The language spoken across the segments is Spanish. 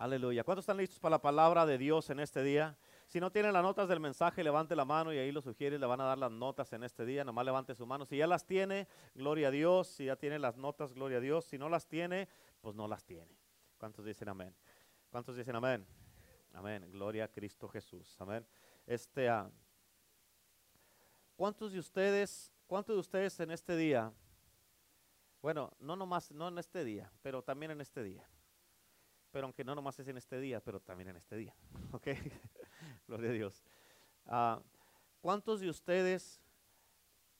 Aleluya. ¿Cuántos están listos para la palabra de Dios en este día? Si no tienen las notas del mensaje, levante la mano y ahí lo sugiere, le van a dar las notas en este día. Nomás levante su mano. Si ya las tiene, gloria a Dios. Si ya tiene las notas, gloria a Dios. Si no las tiene, pues no las tiene. ¿Cuántos dicen amén? ¿Cuántos dicen amén? Amén. Gloria a Cristo Jesús. Amén. Este, ah, ¿Cuántos de ustedes, cuántos de ustedes en este día, bueno, no nomás, no en este día, pero también en este día, pero aunque no nomás es en este día, pero también en este día, ¿ok? Gloria a Dios. Ah, ¿Cuántos de ustedes,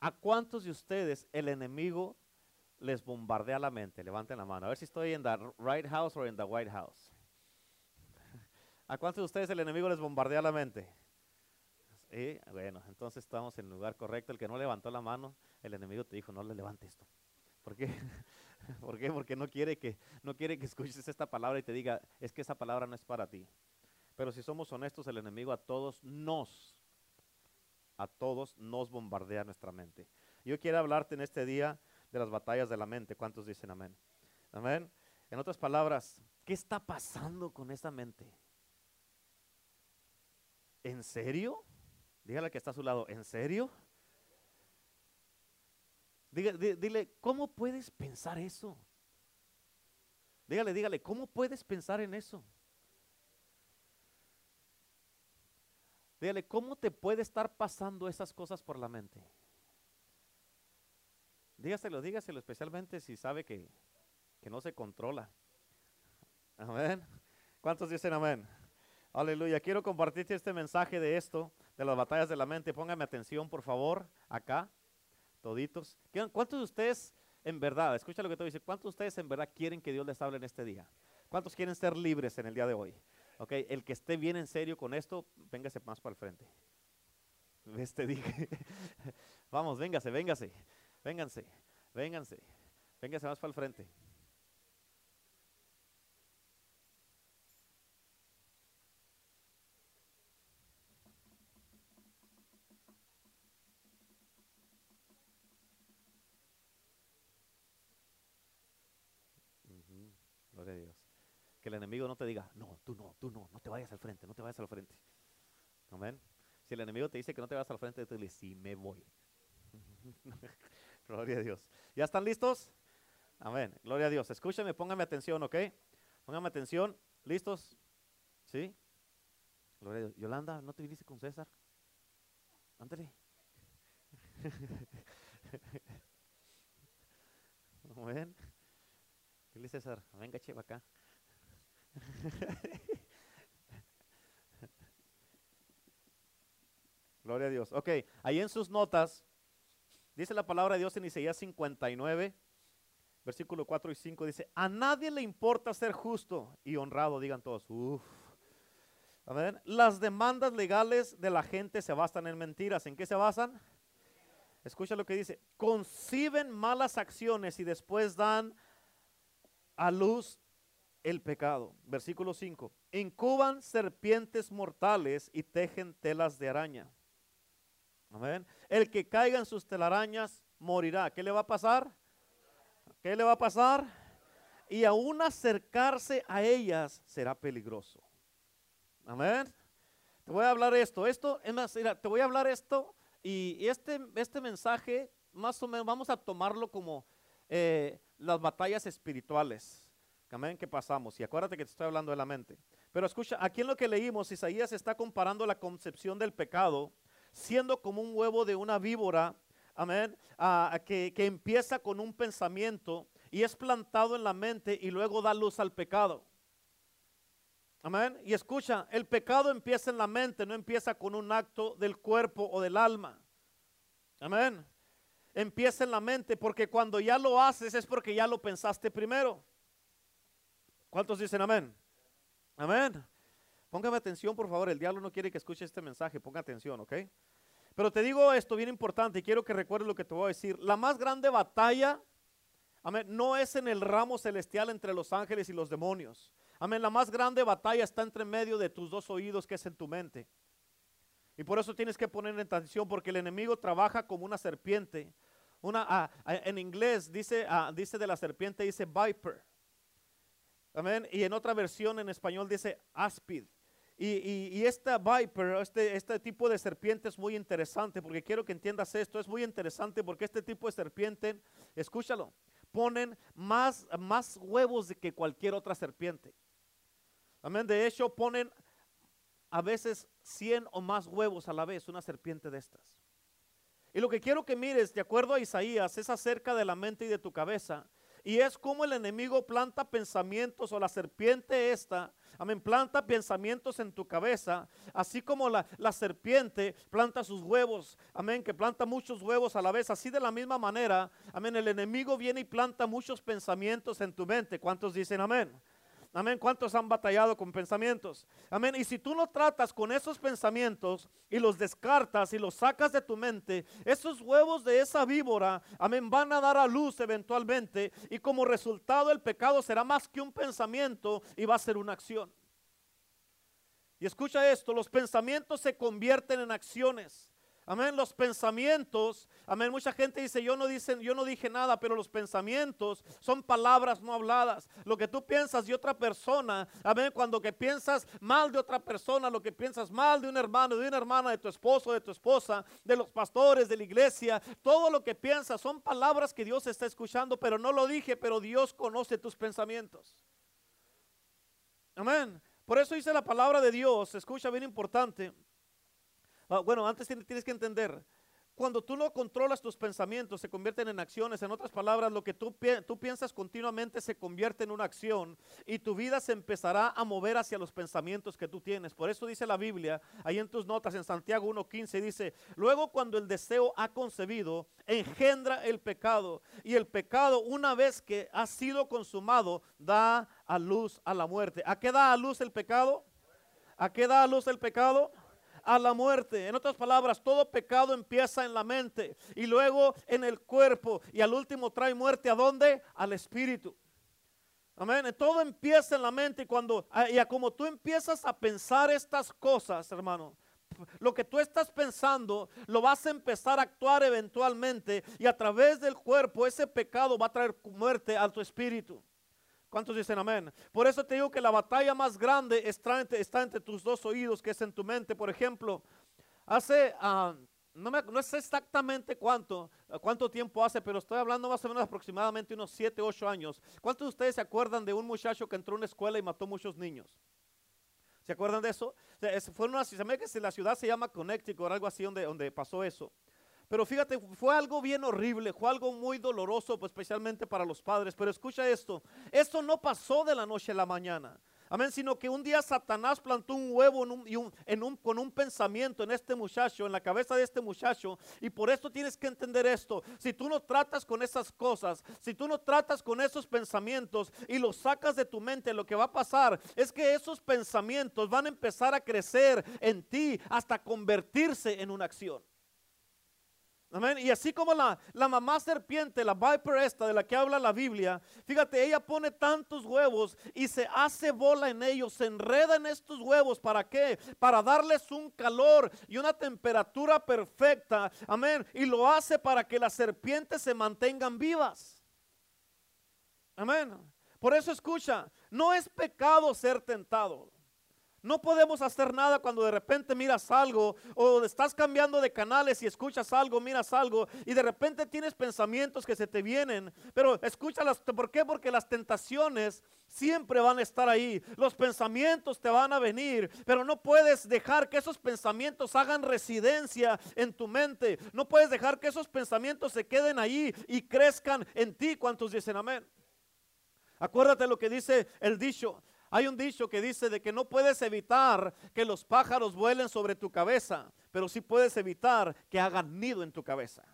a cuántos de ustedes el enemigo les bombardea la mente? Levanten la mano, a ver si estoy en the right house o en the white house. ¿A cuántos de ustedes el enemigo les bombardea la mente? Sí, bueno, entonces estamos en el lugar correcto. El que no levantó la mano, el enemigo te dijo, no le levante esto. ¿Por qué? ¿Por qué? Porque no quiere, que, no quiere que escuches esta palabra y te diga, es que esa palabra no es para ti. Pero si somos honestos, el enemigo a todos nos, a todos nos bombardea nuestra mente. Yo quiero hablarte en este día de las batallas de la mente. ¿Cuántos dicen amén? Amén. En otras palabras, ¿qué está pasando con esa mente? ¿En serio? Dígale que está a su lado, ¿en serio? Dile, ¿cómo puedes pensar eso? Dígale, dígale, ¿cómo puedes pensar en eso? Dígale, ¿cómo te puede estar pasando esas cosas por la mente? Dígaselo, dígaselo, especialmente si sabe que, que no se controla. Amén. ¿Cuántos dicen amén? Aleluya. Quiero compartirte este mensaje de esto, de las batallas de la mente. Póngame atención, por favor, acá, toditos. ¿Cuántos de ustedes en verdad, escucha lo que te voy a decir, cuántos de ustedes en verdad quieren que Dios les hable en este día? ¿Cuántos quieren ser libres en el día de hoy? Ok, el que esté bien en serio con esto, véngase más para el frente. ¿Ves? Te dije. Vamos, véngase, véngase, vénganse, vénganse, véngase más para el frente. Que el enemigo no te diga, no, tú no, tú no, no te vayas al frente, no te vayas al frente. Amén. Si el enemigo te dice que no te vayas al frente, tú le dices, sí, me voy. Gloria a Dios. ¿Ya están listos? Amén. Gloria a Dios. Escúchame, póngame atención, ¿ok? Póngame atención. ¿Listos? ¿Sí? Gloria a Dios. Yolanda, ¿no te viniste con César? Ándale. Amén. Dile César, venga, cheva acá. Gloria a Dios. Ok, ahí en sus notas dice la palabra de Dios en Isaías 59, versículo 4 y 5, dice, a nadie le importa ser justo y honrado, digan todos, uff. Las demandas legales de la gente se basan en mentiras. ¿En qué se basan? Escucha lo que dice. Conciben malas acciones y después dan a luz el pecado. Versículo 5. Incuban serpientes mortales y tejen telas de araña. Amén. El que caiga en sus telarañas morirá. ¿Qué le va a pasar? ¿Qué le va a pasar? Y aún acercarse a ellas será peligroso. Amén. Te voy a hablar esto. Esto, es más, te voy a hablar esto y, este, este mensaje, más o menos, vamos a tomarlo como eh, las batallas espirituales. Amén, que pasamos. Y acuérdate que te estoy hablando de la mente. Pero escucha, aquí en lo que leímos, Isaías está comparando la concepción del pecado siendo como un huevo de una víbora, amén, que, que empieza con un pensamiento y es plantado en la mente y luego da luz al pecado. Amén. Y escucha, el pecado empieza en la mente, no empieza con un acto del cuerpo o del alma. Amén. Empieza en la mente porque cuando ya lo haces es porque ya lo pensaste primero. ¿Cuántos dicen amén? Amén. Póngame atención, por favor. El diablo no quiere que escuche este mensaje. Ponga atención, ¿ok? Pero te digo esto bien importante y quiero que recuerdes lo que te voy a decir. La más grande batalla, amén, no es en el ramo celestial entre los ángeles y los demonios. Amén. La más grande batalla está entre medio de tus dos oídos, que es en tu mente. Y por eso tienes que poner en atención, porque el enemigo trabaja como una serpiente. Una, ah, en inglés dice, ah, dice de la serpiente, dice viper. Y en otra versión en español dice áspid. Y, y, esta viper, este, este tipo de serpiente es muy interesante porque quiero que entiendas esto. Es muy interesante porque este tipo de serpiente, escúchalo, ponen más, más huevos que cualquier otra serpiente. Amén. De hecho, ponen a veces 100 o más huevos a la vez una serpiente de estas. Y lo que quiero que mires, de acuerdo a Isaías, es acerca de la mente y de tu cabeza. Y es como el enemigo planta pensamientos o la serpiente esta, amén, planta pensamientos en tu cabeza, así como la, la, serpiente planta sus huevos, amén, que planta muchos huevos a la vez. Así de la misma manera, amén, el enemigo viene y planta muchos pensamientos en tu mente. ¿Cuántos dicen amén? Amén. ¿Cuántos han batallado con pensamientos? Amén. Y si tú no tratas con esos pensamientos y los descartas y los sacas de tu mente, esos huevos de esa víbora, amén, van a dar a luz eventualmente. Y como resultado el pecado será más que un pensamiento y va a ser una acción. Y escucha esto, los pensamientos se convierten en acciones. Amén, los pensamientos, amén, mucha gente dice, yo no, dicen, yo no dije nada, pero los pensamientos son palabras no habladas. Lo que tú piensas de otra persona, amén, cuando que piensas mal de otra persona, lo que piensas mal de un hermano, de una hermana, de tu esposo, de tu esposa, de los pastores, de la iglesia, todo lo que piensas son palabras que Dios está escuchando, pero no lo dije, pero Dios conoce tus pensamientos. Amén. Por eso dice la palabra de Dios, escucha bien importante. Ah, bueno, antes tienes que entender, cuando tú no controlas tus pensamientos, se convierten en acciones. En otras palabras, lo que tú, piensas continuamente se convierte en una acción y tu vida se empezará a mover hacia los pensamientos que tú tienes. Por eso dice la Biblia, ahí en tus notas, en Santiago 1.15, dice, luego cuando el deseo ha concebido, engendra el pecado. Y el pecado, una vez que ha sido consumado, da a luz a la muerte. ¿A qué da a luz el pecado? ¿A qué da a luz el pecado? A la muerte. En otras palabras, todo pecado empieza en la mente y luego en el cuerpo y al último trae muerte a dónde? Al espíritu. Amén. Todo empieza en la mente y cuando ah, y a como tú empiezas a pensar estas cosas, hermano, lo que tú estás pensando lo vas a empezar a actuar eventualmente y a través del cuerpo ese pecado va a traer muerte a tu espíritu. ¿Cuántos dicen amén? Por eso te digo que la batalla más grande está entre, tus dos oídos, que es en tu mente. Por ejemplo, hace, ah, no, me, sé exactamente cuánto, cuánto tiempo hace, pero estoy hablando más o menos aproximadamente unos 7, 8 años. ¿Cuántos de ustedes se acuerdan de un muchacho que entró a una escuela y mató muchos niños? ¿Se acuerdan de eso? fue una, se me que la ciudad se llama Connecticut o algo así donde, donde pasó eso. Pero fíjate, fue algo bien horrible, fue algo muy doloroso, pues especialmente para los padres. Pero escucha esto, esto no pasó de la noche a la mañana. Amén, sino que un día Satanás plantó un huevo en con un pensamiento en este muchacho, en la cabeza de este muchacho. Y por esto tienes que entender esto. Si tú no tratas con esas cosas, si tú no tratas con esos pensamientos y los sacas de tu mente, lo que va a pasar es que esos pensamientos van a empezar a crecer en ti hasta convertirse en una acción. Amén. Y así como la, la, mamá serpiente, la viper esta de la que habla la Biblia, fíjate, ella pone tantos huevos y se hace bola en ellos, se enreda en estos huevos. ¿Para qué? Para darles un calor y una temperatura perfecta. Amén. Y lo hace para que las serpientes se mantengan vivas. Amén. Por eso escucha, no es pecado ser tentado. No podemos hacer nada cuando de repente miras algo o estás cambiando de canales y escuchas algo, miras algo y de repente tienes pensamientos que se te vienen. Pero escúchalas, ¿por qué? Porque las tentaciones siempre van a estar ahí. Los pensamientos te van a venir, pero no puedes dejar que esos pensamientos hagan residencia en tu mente. No puedes dejar que esos pensamientos se queden ahí y crezcan en ti. ¿Cuántos dicen amén? Acuérdate lo que dice el dicho. Hay un dicho que dice de que no puedes evitar que los pájaros vuelen sobre tu cabeza, pero sí puedes evitar que hagan nido en tu cabeza.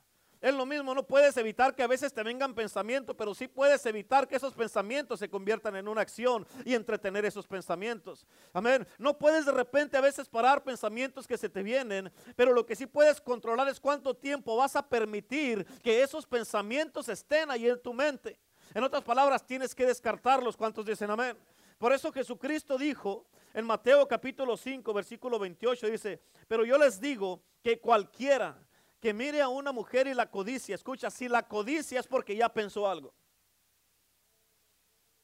Es lo mismo, no puedes evitar que a veces te vengan pensamientos, pero sí puedes evitar que esos pensamientos se conviertan en una acción y entretener esos pensamientos. Amén. No puedes de repente a veces parar pensamientos que se te vienen, pero lo que sí puedes controlar es cuánto tiempo vas a permitir que esos pensamientos estén ahí en tu mente. En otras palabras, tienes que descartarlos. ¿Cuántos dicen amén? Por eso Jesucristo dijo en Mateo capítulo 5, versículo 28, dice, pero yo les digo que cualquiera que mire a una mujer y la codicia, escucha, si la codicia es porque ya pensó algo.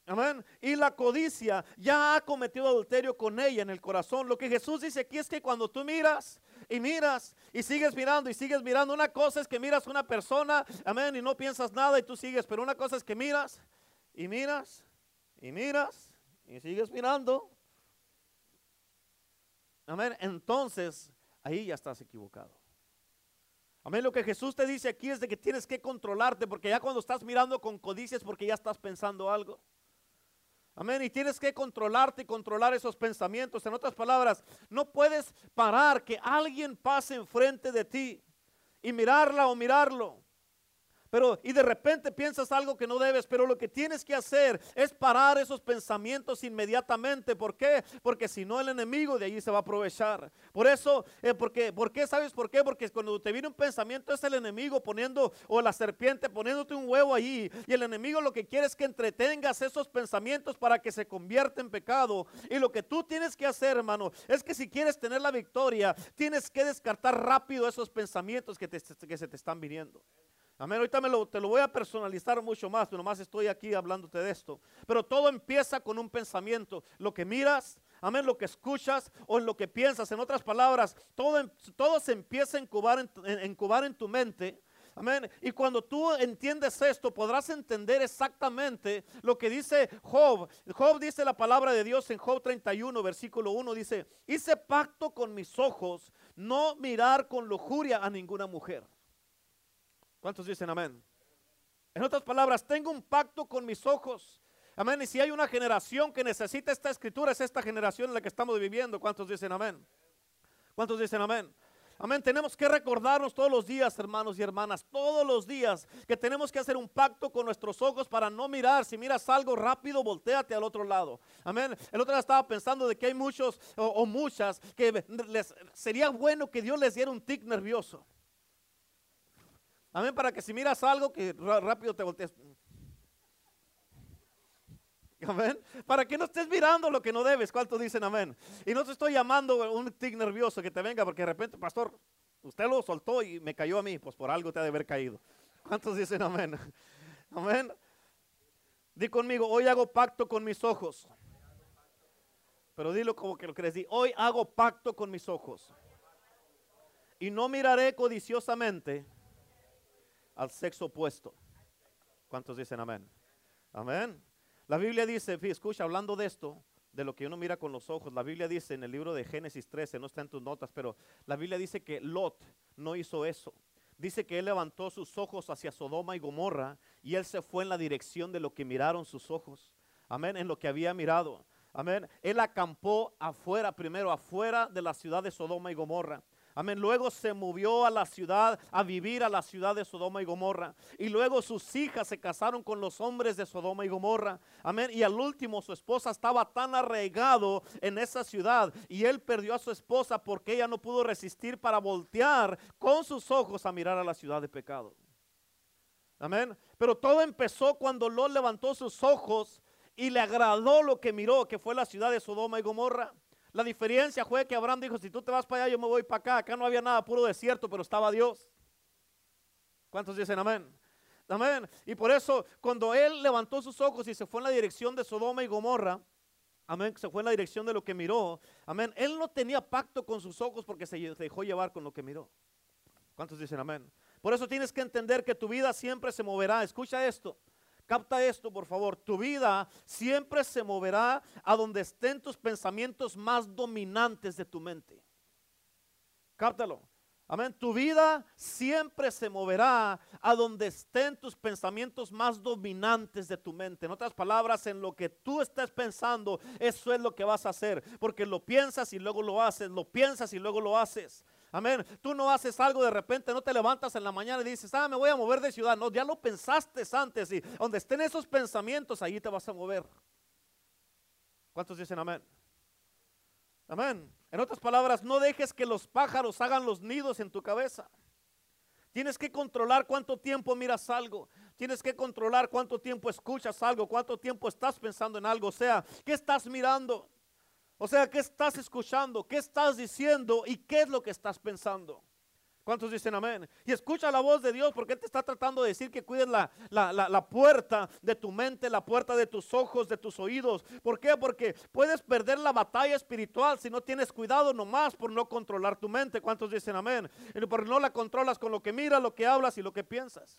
Amén. Y la codicia ya ha cometido adulterio con ella en el corazón. Lo que Jesús dice aquí es que cuando tú miras y miras y sigues mirando y sigues mirando, una cosa es que miras una persona, amén, y no piensas nada y tú sigues, pero una cosa es que miras y miras y miras y sigues mirando. Amén. Entonces, ahí ya estás equivocado. Amén. Lo que Jesús te dice aquí es de que tienes que controlarte, porque ya cuando estás mirando con codicias, porque ya estás pensando algo. Amén. Y tienes que controlarte y controlar esos pensamientos. En otras palabras, no puedes parar que alguien pase enfrente de ti y mirarla o mirarlo. Pero y de repente piensas algo que no debes, pero lo que tienes que hacer es parar esos pensamientos inmediatamente. ¿Por qué? Porque si no el enemigo de allí se va a aprovechar. Por eso, eh, porque. ¿Sabes por qué? Porque cuando te viene un pensamiento es el enemigo poniendo, o la serpiente poniéndote un huevo allí. Y el enemigo lo que quiere es que entretengas esos pensamientos para que se convierta en pecado. Y lo que tú tienes que hacer, hermano, es que si quieres tener la victoria, tienes que descartar rápido esos pensamientos que, que se te están viniendo. Amén. Ahorita me lo, te lo voy a personalizar mucho más, pero nomás estoy aquí hablándote de esto. Pero todo empieza con un pensamiento. Lo que miras, amén, lo que escuchas o en lo que piensas. En otras palabras, todo, em, se empieza a incubar en, en tu mente. Amén. Y cuando tú entiendes esto, podrás entender exactamente lo que dice Job. Job dice la palabra de Dios en Job 31, versículo 1. Dice, hice pacto con mis ojos, no mirar con lujuria a ninguna mujer. ¿Cuántos dicen amén? En otras palabras, tengo un pacto con mis ojos. Amén. Y si hay una generación que necesita esta escritura, es esta generación en la que estamos viviendo. ¿Cuántos dicen amén? ¿Cuántos dicen amén? Amén. Tenemos que recordarnos todos los días, hermanos y hermanas, todos los días que tenemos que hacer un pacto con nuestros ojos para no mirar. Si miras algo rápido, volteate al otro lado. Amén. El otro día estaba pensando de que hay muchos o, o muchas que les, sería bueno que Dios les diera un tic nervioso. Amén, para que si miras algo, que rápido te voltees. Amén. Para que no estés mirando lo que no debes. ¿Cuántos dicen amén? Y no te estoy llamando un tic nervioso que te venga porque de repente, pastor, usted lo soltó y me cayó a mí. Pues por algo te ha de haber caído. ¿Cuántos dicen amén? Amén. Di conmigo, hoy hago pacto con mis ojos. Pero dilo como que lo crees. Di, hoy hago pacto con mis ojos. Y no miraré codiciosamente al sexo opuesto. ¿Cuántos dicen amén? Amén. La Biblia dice, escucha, hablando de esto, de lo que uno mira con los ojos, la Biblia dice en el libro de Génesis 13, no está en tus notas, pero la Biblia dice que Lot no hizo eso. Dice que él levantó sus ojos hacia Sodoma y Gomorra y él se fue en la dirección de lo que miraron sus ojos. Amén, en lo que había mirado. Amén. Él acampó afuera, primero afuera de la ciudad de Sodoma y Gomorra. Amén. Luego se movió a la ciudad, a vivir a la ciudad de Sodoma y Gomorra. Y luego sus hijas se casaron con los hombres de Sodoma y Gomorra. Amén. Y al último su esposa estaba tan arraigado en esa ciudad. Y él perdió a su esposa porque ella no pudo resistir para voltear con sus ojos a mirar a la ciudad de pecado. Amén. Pero todo empezó cuando Lot levantó sus ojos y le agradó lo que miró, que fue la ciudad de Sodoma y Gomorra. La diferencia fue que Abraham dijo, si tú te vas para allá, yo me voy para acá. Acá no había nada, puro desierto, pero estaba Dios. ¿Cuántos dicen amén? Amén. Y por eso, cuando él levantó sus ojos y se fue en la dirección de Sodoma y Gomorra, amén, se fue en la dirección de lo que miró, amén, él no tenía pacto con sus ojos porque se dejó llevar con lo que miró. ¿Cuántos dicen amén? Por eso tienes que entender que tu vida siempre se moverá. Escucha esto. Capta esto, por favor. Tu vida siempre se moverá a donde estén tus pensamientos más dominantes de tu mente. Cáptalo. Amén. Tu vida siempre se moverá a donde estén tus pensamientos más dominantes de tu mente. En otras palabras, en lo que tú estés pensando, eso es lo que vas a hacer. Porque lo piensas y luego lo haces. Lo piensas y luego lo haces. Amén. Tú no haces algo de repente, no te levantas en la mañana y dices, ah, me voy a mover de ciudad. No, ya lo pensaste antes y donde estén esos pensamientos, ahí te vas a mover. ¿Cuántos dicen amén? Amén. En otras palabras, no dejes que los pájaros hagan los nidos en tu cabeza. Tienes que controlar cuánto tiempo miras algo. Tienes que controlar cuánto tiempo escuchas algo, cuánto tiempo estás pensando en algo. O sea, ¿qué estás mirando? O sea, ¿qué estás escuchando? ¿Qué estás diciendo? ¿Y qué es lo que estás pensando? ¿Cuántos dicen amén? Y escucha la voz de Dios porque Él te está tratando de decir que cuides la, la, la, puerta de tu mente, la puerta de tus ojos, de tus oídos. ¿Por qué? Porque puedes perder la batalla espiritual si no tienes cuidado nomás por no controlar tu mente. ¿Cuántos dicen amén? Y por no la controlas con lo que miras, lo que hablas y lo que piensas.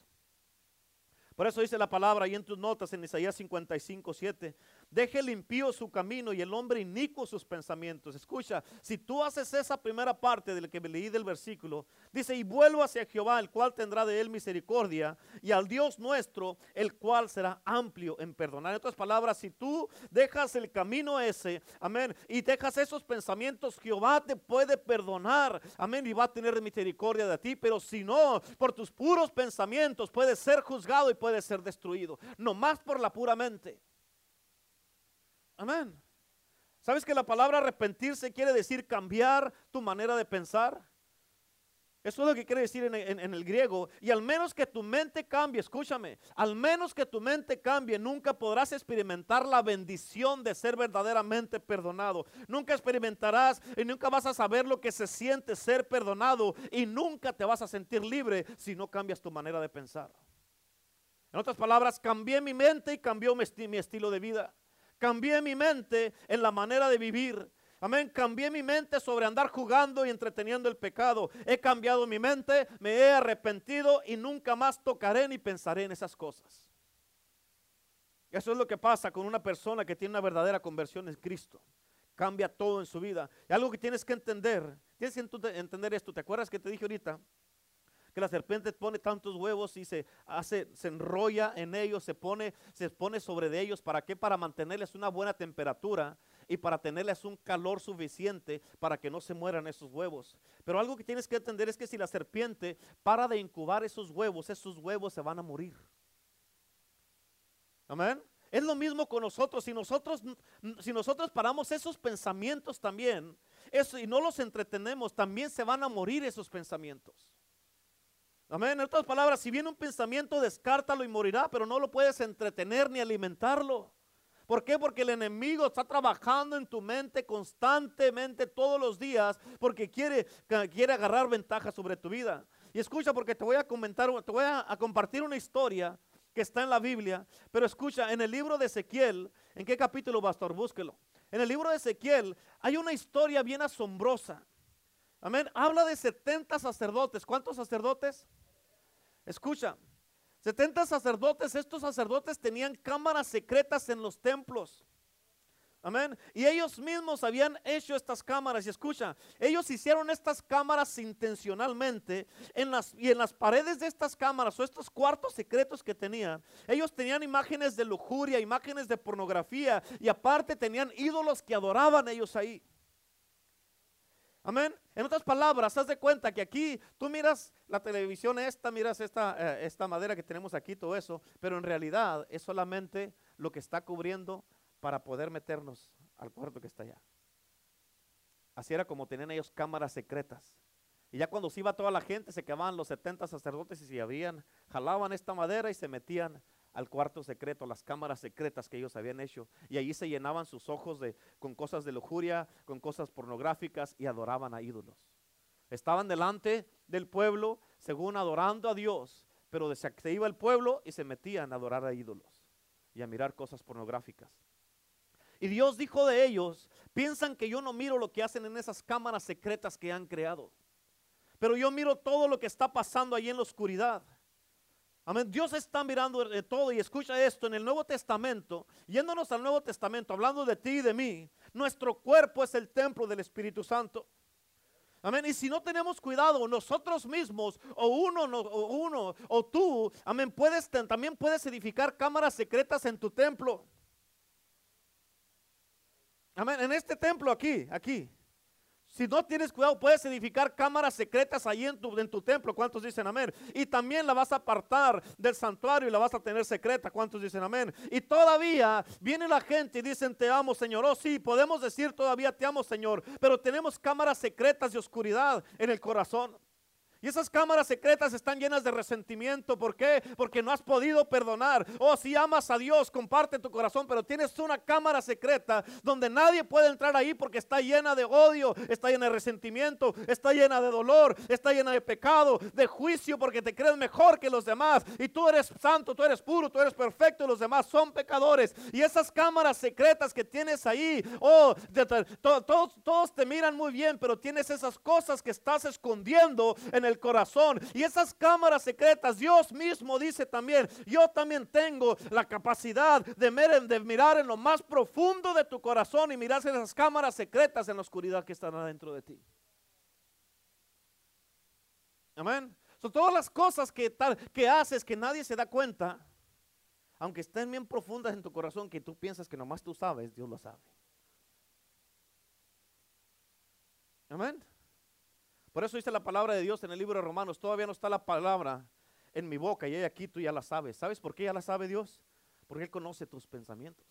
Por eso dice la palabra ahí en tus notas en Isaías 55, 7. Deje limpio su camino y el hombre inicuo sus pensamientos. Escucha, si tú haces esa primera parte de lo que me leí del versículo, dice, y vuelvo hacia Jehová, el cual tendrá de él misericordia, y al Dios nuestro, el cual será amplio en perdonar. En otras palabras, si tú dejas el camino ese, amén, y dejas esos pensamientos, Jehová te puede perdonar, amén, y va a tener misericordia de ti, pero si no, por tus puros pensamientos, puedes ser juzgado y puede ser destruido, no más por la pura mente. Amén. ¿Sabes que la palabra arrepentirse quiere decir cambiar tu manera de pensar? Eso es lo que quiere decir en, el griego. Y al menos que tu mente cambie, escúchame, al menos que tu mente cambie, nunca podrás experimentar la bendición de ser verdaderamente perdonado. Nunca experimentarás y nunca vas a saber lo que se siente ser perdonado. Y nunca te vas a sentir libre si no cambias tu manera de pensar. En otras palabras, cambié mi mente y cambió mi, estilo de vida. Cambié mi mente en la manera de vivir. Amén. Cambié mi mente sobre andar jugando y entreteniendo el pecado. He cambiado mi mente, me he arrepentido y nunca más tocaré ni pensaré en esas cosas. Eso es lo que pasa con una persona que tiene una verdadera conversión en Cristo. Cambia todo en su vida. Y algo que tienes que entender, tienes que entender esto. ¿Te acuerdas que te dije ahorita? Que la serpiente pone tantos huevos y se hace, se enrolla en ellos, se pone, se sobre de ellos. ¿Para qué? Para mantenerles una buena temperatura y para tenerles un calor suficiente para que no se mueran esos huevos. Pero algo que tienes que entender es que si la serpiente para de incubar esos huevos, esos huevos se van a morir. Amén. Es lo mismo con nosotros. Si nosotros, si nosotros paramos esos pensamientos también, eso, y no los entretenemos, también se van a morir esos pensamientos. Amén. En otras palabras, si viene un pensamiento, descártalo y morirá, pero no lo puedes entretener ni alimentarlo. ¿Por qué? Porque el enemigo está trabajando en tu mente constantemente todos los días porque quiere, quiere agarrar ventaja sobre tu vida. Y escucha porque te voy a comentar, te voy a, a compartir una historia que está en la Biblia, pero escucha, en el libro de Ezequiel, ¿en qué capítulo, pastor? Búsquelo. En el libro de Ezequiel hay una historia bien asombrosa. Amén. Habla de 70 sacerdotes. ¿Cuántos sacerdotes? Escucha. 70 sacerdotes. Estos sacerdotes tenían cámaras secretas en los templos. Amén. Y ellos mismos habían hecho estas cámaras. Y escucha, ellos hicieron estas cámaras intencionalmente. En las, y en las paredes de estas cámaras o estos cuartos secretos que tenían, ellos tenían imágenes de lujuria, imágenes de pornografía. Y aparte tenían ídolos que adoraban ellos ahí. Amén. En otras palabras, haz de cuenta que aquí tú miras la televisión esta, miras esta, eh, esta madera que tenemos aquí, todo eso, pero en realidad es solamente lo que está cubriendo para poder meternos al cuarto que está allá. Así era como tenían ellos cámaras secretas. Y ya cuando se iba toda la gente, se quedaban los 70 sacerdotes y se habían, jalaban esta madera y se metían al cuarto secreto, las cámaras secretas que ellos habían hecho. Y allí se llenaban sus ojos de, con cosas de lujuria, con cosas pornográficas y adoraban a ídolos. Estaban delante del pueblo, según adorando a Dios, pero se iba el pueblo y se metían a adorar a ídolos y a mirar cosas pornográficas. Y Dios dijo de ellos, piensan que yo no miro lo que hacen en esas cámaras secretas que han creado, pero yo miro todo lo que está pasando ahí en la oscuridad. Amén. Dios está mirando de todo y escucha esto en el Nuevo Testamento, yéndonos al Nuevo Testamento, hablando de ti y de mí, nuestro cuerpo es el templo del Espíritu Santo. Amén. Y si no tenemos cuidado, nosotros mismos, o uno, o uno, o tú, amén, puedes, también puedes edificar cámaras secretas en tu templo. Amén. En este templo aquí, aquí. Si no tienes cuidado, puedes edificar cámaras secretas ahí en tu, templo. ¿Cuántos dicen amén? Y también la vas a apartar del santuario y la vas a tener secreta. ¿Cuántos dicen amén? Y todavía viene la gente y dicen te amo Señor. Oh sí, podemos decir todavía te amo Señor. Pero tenemos cámaras secretas de oscuridad en el corazón. Y esas cámaras secretas están llenas de resentimiento. ¿Por qué? Porque no has podido perdonar. Oh, si amas a Dios, comparte tu corazón, pero tienes una cámara secreta donde nadie puede entrar ahí porque está llena de odio, está llena de resentimiento, está llena de dolor, está llena de pecado, de juicio porque te crees mejor que los demás. Y tú eres santo, tú eres puro, tú eres perfecto y los demás son pecadores. Y esas cámaras secretas que tienes ahí, oh, todos, todos te miran muy bien, pero tienes esas cosas que estás escondiendo en el corazón. Y esas cámaras secretas, Dios mismo dice también, yo también tengo la capacidad de, mirar en lo más profundo de tu corazón y mirar esas cámaras secretas en la oscuridad que están adentro de ti. Amén. Son todas las cosas que, tal, que haces que nadie se da cuenta, aunque estén bien profundas en tu corazón, que tú piensas que nomás tú sabes, Dios lo sabe. Amén. Por eso dice la palabra de Dios en el libro de Romanos, todavía no está la palabra en mi boca y aquí tú ya la sabes. ¿Sabes por qué ya la sabe Dios? Porque Él conoce tus pensamientos.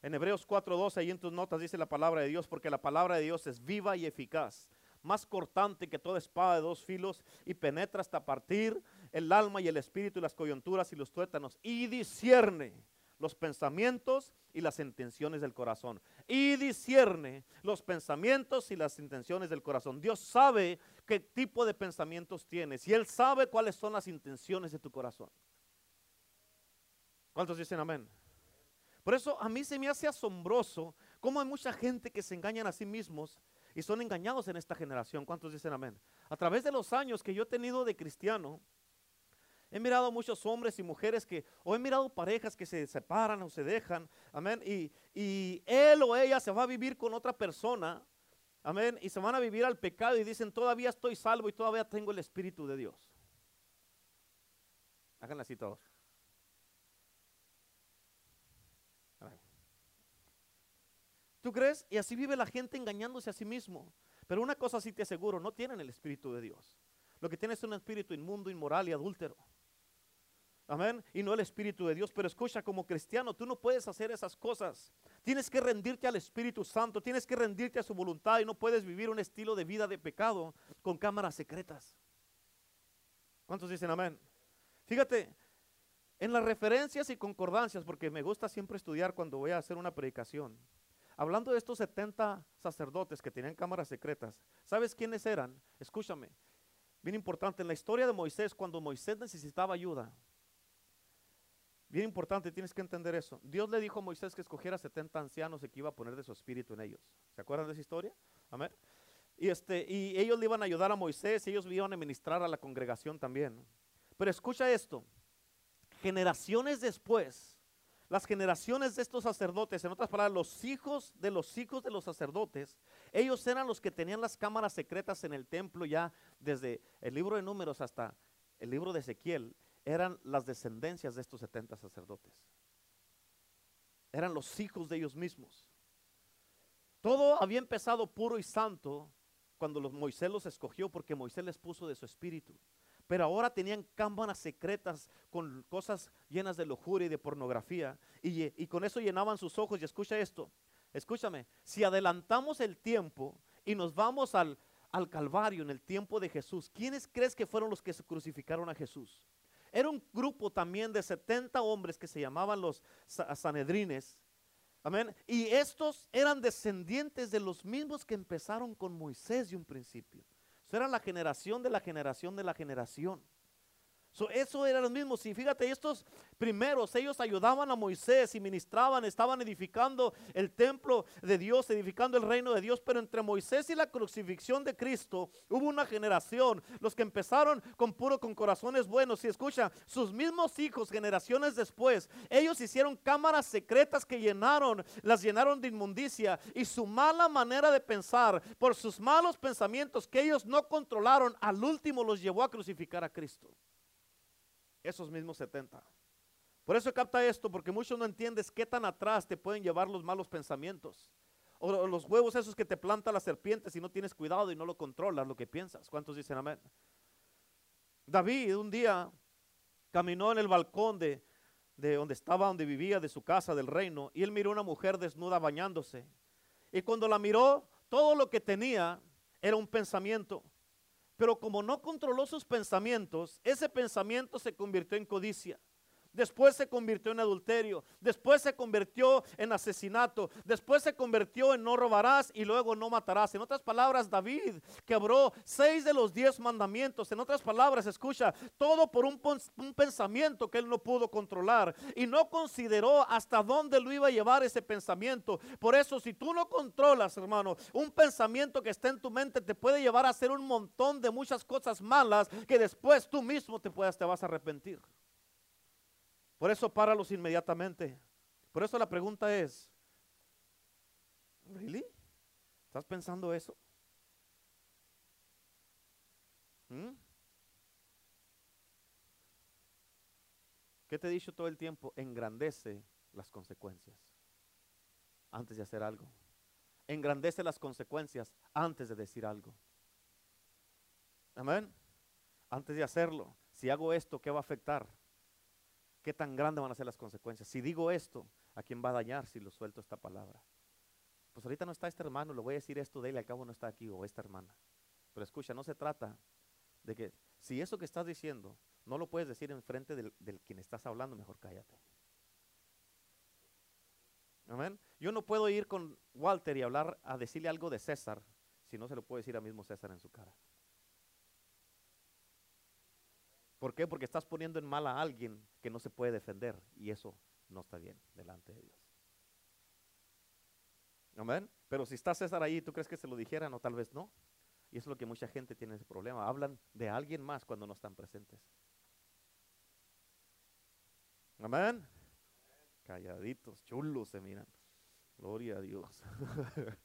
En Hebreos 4:12, ahí en tus notas dice la palabra de Dios, porque la palabra de Dios es viva y eficaz, más cortante que toda espada de dos filos y penetra hasta partir el alma y el espíritu y las coyunturas y los tuétanos y discierne los pensamientos y las intenciones del corazón. Y discierne los pensamientos y las intenciones del corazón. Dios sabe qué tipo de pensamientos tienes y Él sabe cuáles son las intenciones de tu corazón. ¿Cuántos dicen amén? Por eso a mí se me hace asombroso cómo hay mucha gente que se engañan a sí mismos y son engañados en esta generación. ¿Cuántos dicen amén? A través de los años que yo he tenido de cristiano, He mirado muchos hombres y mujeres que, o he mirado parejas que se separan o se dejan, amén, y, y él o ella se va a vivir con otra persona, amén, y se van a vivir al pecado y dicen, todavía estoy salvo y todavía tengo el Espíritu de Dios. Háganlo así todos. ¿Tú crees? Y así vive la gente engañándose a sí mismo. Pero una cosa sí te aseguro, no tienen el Espíritu de Dios. Lo que tienen es un espíritu inmundo, inmoral y adúltero. Amén. Y no el Espíritu de Dios. Pero escucha, como cristiano, tú no puedes hacer esas cosas. Tienes que rendirte al Espíritu Santo. Tienes que rendirte a su voluntad. Y no puedes vivir un estilo de vida de pecado con cámaras secretas. ¿Cuántos dicen amén? Fíjate, en las referencias y concordancias, porque me gusta siempre estudiar cuando voy a hacer una predicación. Hablando de estos 70 sacerdotes que tenían cámaras secretas, ¿sabes quiénes eran? Escúchame, bien importante, en la historia de Moisés, cuando Moisés necesitaba ayuda, Bien importante, tienes que entender eso. Dios le dijo a Moisés que escogiera 70 ancianos y que iba a poner de su espíritu en ellos. ¿Se acuerdan de esa historia? Amén. Y, este, y ellos le iban a ayudar a Moisés y ellos le iban a ministrar a la congregación también. Pero escucha esto. Generaciones después, las generaciones de estos sacerdotes, en otras palabras, los hijos de los hijos de los sacerdotes, ellos eran los que tenían las cámaras secretas en el templo ya desde el libro de números hasta el libro de Ezequiel eran las descendencias de estos 70 sacerdotes. Eran los hijos de ellos mismos. Todo había empezado puro y santo cuando los, Moisés los escogió porque Moisés les puso de su espíritu. Pero ahora tenían cámaras secretas con cosas llenas de lujuria y de pornografía. Y, con eso llenaban sus ojos. Y escucha esto, escúchame, si adelantamos el tiempo y nos vamos al, al Calvario en el tiempo de Jesús, ¿quiénes crees que fueron los que se crucificaron a Jesús? Era un grupo también de 70 hombres que se llamaban los Sanedrines. Amén. Y estos eran descendientes de los mismos que empezaron con Moisés de un principio. Eso era la generación de la generación de la generación eso era lo mismo. Si fíjate, estos primeros, ellos ayudaban a Moisés y ministraban, estaban edificando el templo de Dios, edificando el reino de Dios. Pero entre Moisés y la crucifixión de Cristo hubo una generación, los que empezaron con puro, con corazones buenos. Y escucha, sus mismos hijos, generaciones después, ellos hicieron cámaras secretas que llenaron, las llenaron de inmundicia. Y su mala manera de pensar, por sus malos pensamientos que ellos no controlaron, al último los llevó a crucificar a Cristo esos mismos 70. Por eso capta esto, porque muchos no entiendes qué tan atrás te pueden llevar los malos pensamientos. O los huevos esos que te planta la serpiente si no tienes cuidado y no lo controlas lo que piensas. ¿Cuántos dicen amén? David un día caminó en el balcón de, de donde estaba, donde vivía, de su casa, del reino, y él miró a una mujer desnuda bañándose. Y cuando la miró, todo lo que tenía era un pensamiento. Pero como no controló sus pensamientos, ese pensamiento se convirtió en codicia. Después se convirtió en adulterio. Después se convirtió en asesinato. Después se convirtió en no robarás y luego no matarás. En otras palabras, David quebró seis de los diez mandamientos. En otras palabras, escucha, todo por un, pensamiento que él no pudo controlar. Y no consideró hasta dónde lo iba a llevar ese pensamiento. Por eso, si tú no controlas, hermano, un pensamiento que está en tu mente te puede llevar a hacer un montón de muchas cosas malas que después tú mismo te, puedas, te vas a arrepentir. Por eso páralos inmediatamente. Por eso la pregunta es, ¿really? ¿Estás pensando eso? ¿Mm? ¿Qué te he dicho todo el tiempo? Engrandece las consecuencias antes de hacer algo. Engrandece las consecuencias antes de decir algo. Amén. Antes de hacerlo, si hago esto, ¿qué va a afectar? ¿Qué tan grandes van a ser las consecuencias? Si digo esto, ¿a quién va a dañar si lo suelto esta palabra? Pues ahorita no está este hermano, le voy a decir esto de él, al cabo no está aquí, o esta hermana. Pero escucha, no se trata de que si eso que estás diciendo no lo puedes decir en frente del, del quien estás hablando, mejor cállate. Amén. Yo no puedo ir con Walter y hablar a decirle algo de César si no se lo puedo decir a mismo César en su cara. ¿Por qué? Porque estás poniendo en mal a alguien que no se puede defender y eso no está bien delante de Dios. Amén. Pero si está César ahí, ¿tú crees que se lo dijeran o tal vez no? Y eso es lo que mucha gente tiene ese problema. Hablan de alguien más cuando no están presentes. Amén. Calladitos, chulos se miran. Gloria a Dios.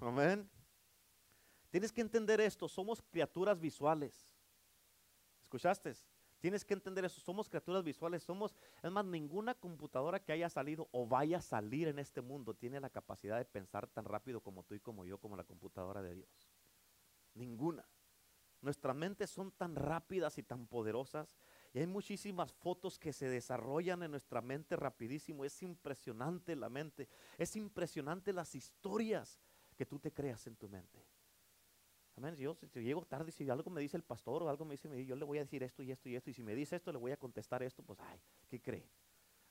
Amén. Tienes que entender esto. Somos criaturas visuales. ¿Escuchaste? Tienes que entender eso. Somos criaturas visuales. Somos, es más, ninguna computadora que haya salido o vaya a salir en este mundo tiene la capacidad de pensar tan rápido como tú y como yo, como la computadora de Dios. Ninguna. Nuestras mentes son tan rápidas y tan poderosas. Y hay muchísimas fotos que se desarrollan en nuestra mente rapidísimo. Es impresionante la mente. Es impresionante las historias que tú te creas en tu mente. Amén. Yo si llego tarde, si algo me dice el pastor o algo me dice, yo le voy a decir esto y esto y esto. Y si me dice esto, le voy a contestar esto, pues, ay, ¿qué cree?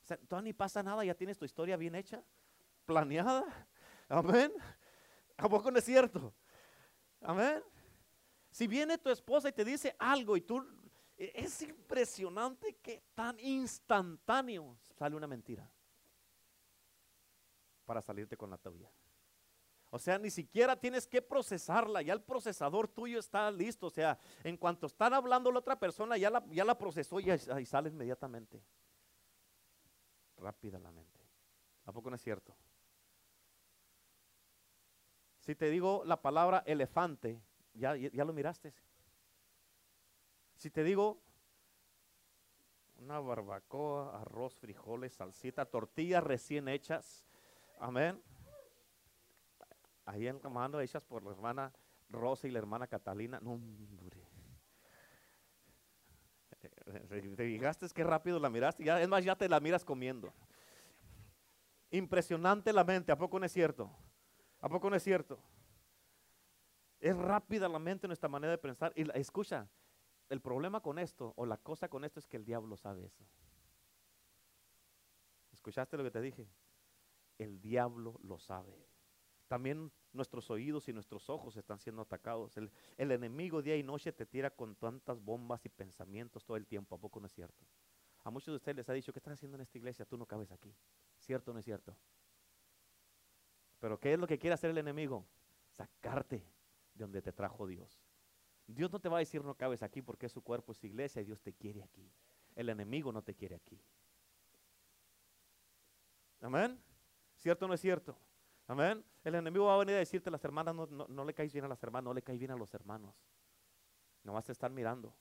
O sea, todavía ni pasa nada, ya tienes tu historia bien hecha, planeada. Amén. ¿A poco no es cierto? Amén. Si viene tu esposa y te dice algo y tú, e, es impresionante que tan instantáneo sale una mentira para salirte con la tuya. O sea, ni siquiera tienes que procesarla, ya el procesador tuyo está listo. O sea, en cuanto están hablando la otra persona, ya la, ya la procesó y, sale inmediatamente. Rápida la mente. ¿A poco no es cierto? Si te digo la palabra elefante, ya, ya lo miraste. Si te digo una barbacoa, arroz, frijoles, salsita, tortillas recién hechas, amén ahí en mano hechas por la hermana Rosa y la hermana Catalina. No, hombre. Te fijaste que rápido la miraste. Ya, es más, ya te la miras comiendo. Impresionante la mente. ¿A poco no es cierto? ¿A poco no es cierto? Es rápida la mente nuestra manera de pensar. Y escucha, el problema con esto, o la cosa con esto, es que el diablo sabe eso. ¿Escuchaste lo que te dije? El diablo lo sabe. También nuestros oídos y nuestros ojos están siendo atacados. El, enemigo día y noche te tira con tantas bombas y pensamientos todo el tiempo. ¿A poco no es cierto? A muchos de ustedes les ha dicho, ¿qué estás haciendo en esta iglesia? Tú no cabes aquí. ¿Cierto o no es cierto? Pero ¿qué es lo que quiere hacer el enemigo? Sacarte de donde te trajo Dios. Dios no te va a decir no cabes aquí porque su cuerpo es iglesia y Dios te quiere aquí. El enemigo no te quiere aquí. Amén. ¿Cierto o no es cierto? Amén. El enemigo va a venir a decirte, las hermanas no, no, le caes bien a las hermanas, no le caes bien a los hermanos. Nomás te están mirando.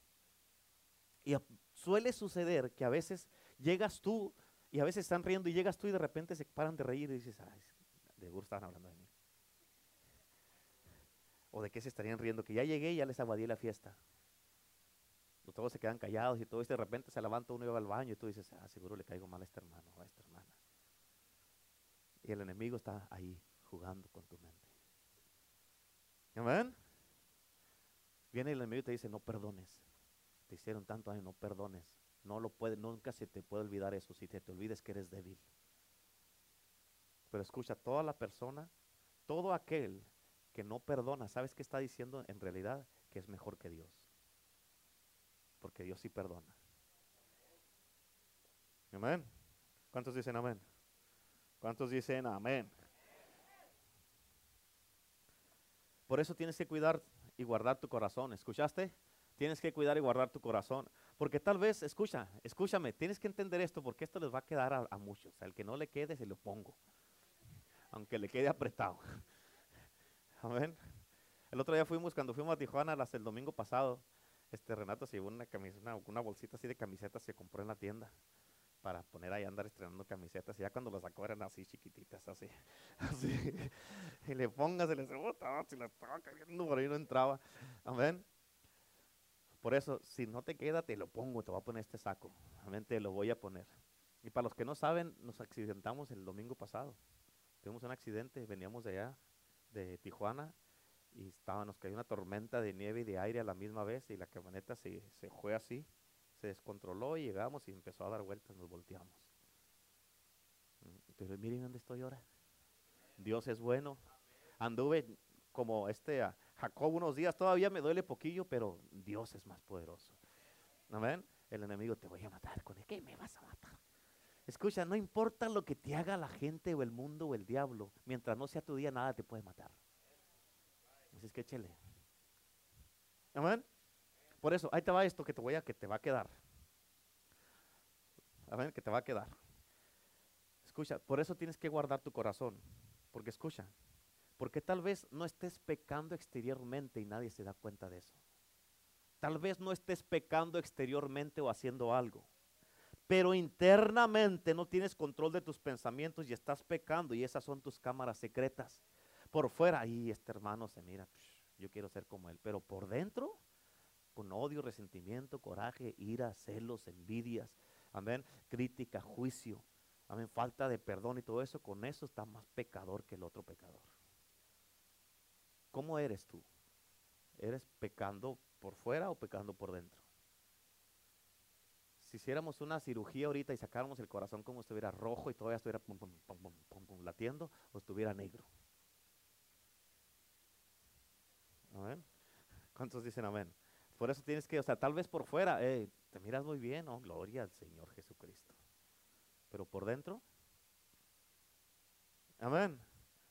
Y suele suceder que a veces llegas tú y a veces están riendo y llegas tú y de repente se paran de reír y dices, ay, de estaban hablando de mí. O de qué se estarían riendo, que ya llegué y ya les abadí la fiesta. todos se quedan callados y todo esto de repente se levanta uno y va al baño y tú dices, ah, seguro le caigo mal a este hermano a hermana. Y el enemigo está ahí jugando con tu mente. Amén. Viene el enemigo y te dice, no perdones. Te hicieron tanto daño, no perdones. No lo puede, nunca se te puede olvidar eso si te, te olvides que eres débil. Pero escucha, toda la persona, todo aquel que no perdona, ¿sabes qué está diciendo en realidad? Que es mejor que Dios. Porque Dios sí perdona. Amén. ¿Cuántos dicen amén? ¿Cuántos dicen amén? Por eso tienes que cuidar y guardar tu corazón. ¿Escuchaste? Tienes que cuidar y guardar tu corazón. Porque tal vez, escucha, escúchame, tienes que entender esto porque esto les va a quedar a, muchos. Al que no le quede, se lo pongo. Aunque le quede apretado. Amén. El otro día fuimos, cuando fuimos a Tijuana, las, el domingo pasado, este Renato se llevó una, una bolsita así de camisetas que compró en la tienda para poner ahí andar estrenando camisetas. Y ya cuando las sacó eran así chiquititas, así, así. Y le pongas, se le bota, si la estaba cayendo por ahí no entraba. Amén. Por eso, si no te queda, te lo pongo, te voy a poner este saco. Amén, te lo voy a poner. Y para los que no saben, nos accidentamos el domingo pasado. Tuvimos un accidente, veníamos de allá, de Tijuana, y estaba, nos cayó una tormenta de nieve y de aire a la misma vez, y la camioneta se, se fue así, se descontroló y llegamos y empezó a dar vueltas, nos volteamos. Pero miren dónde estoy ahora. Dios es bueno. Anduve como este a Jacob unos días, todavía me duele poquillo, pero Dios es más poderoso. Amén. El enemigo te voy a matar con el que me vas a matar. Escucha, no importa lo que te haga la gente o el mundo o el diablo, mientras no sea tu día, nada te puede matar. Así es que échele. Amén. Por eso, ahí te va esto que te voy a que te va a quedar. Amén, que te va a quedar. Escucha, por eso tienes que guardar tu corazón. Porque escucha, porque tal vez no estés pecando exteriormente y nadie se da cuenta de eso. Tal vez no estés pecando exteriormente o haciendo algo. Pero internamente no tienes control de tus pensamientos y estás pecando y esas son tus cámaras secretas. Por fuera, ahí este hermano se mira, yo quiero ser como él. Pero por dentro, con odio, resentimiento, coraje, ira, celos, envidias, amén, crítica, juicio, amén, falta de perdón y todo eso, con eso está más pecador que el otro pecador. ¿Cómo eres tú? ¿Eres pecando por fuera o pecando por dentro? Si hiciéramos una cirugía ahorita y sacáramos el corazón como estuviera rojo y todavía estuviera pum, latiendo o estuviera negro. Amén. ¿Cuántos dicen amén? Por eso tienes que, o sea, tal vez por fuera, te miras muy bien, oh, gloria al Señor Jesucristo. Pero por dentro, amén.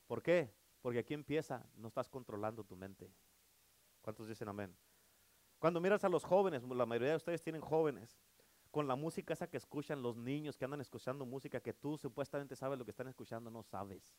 ¿Por qué? Porque aquí empieza, no estás controlando tu mente. ¿Cuántos dicen amén? Cuando miras a los jóvenes, la mayoría de ustedes tienen jóvenes, con la música esa que escuchan los niños que andan escuchando música que tú supuestamente sabes lo que están escuchando, no sabes.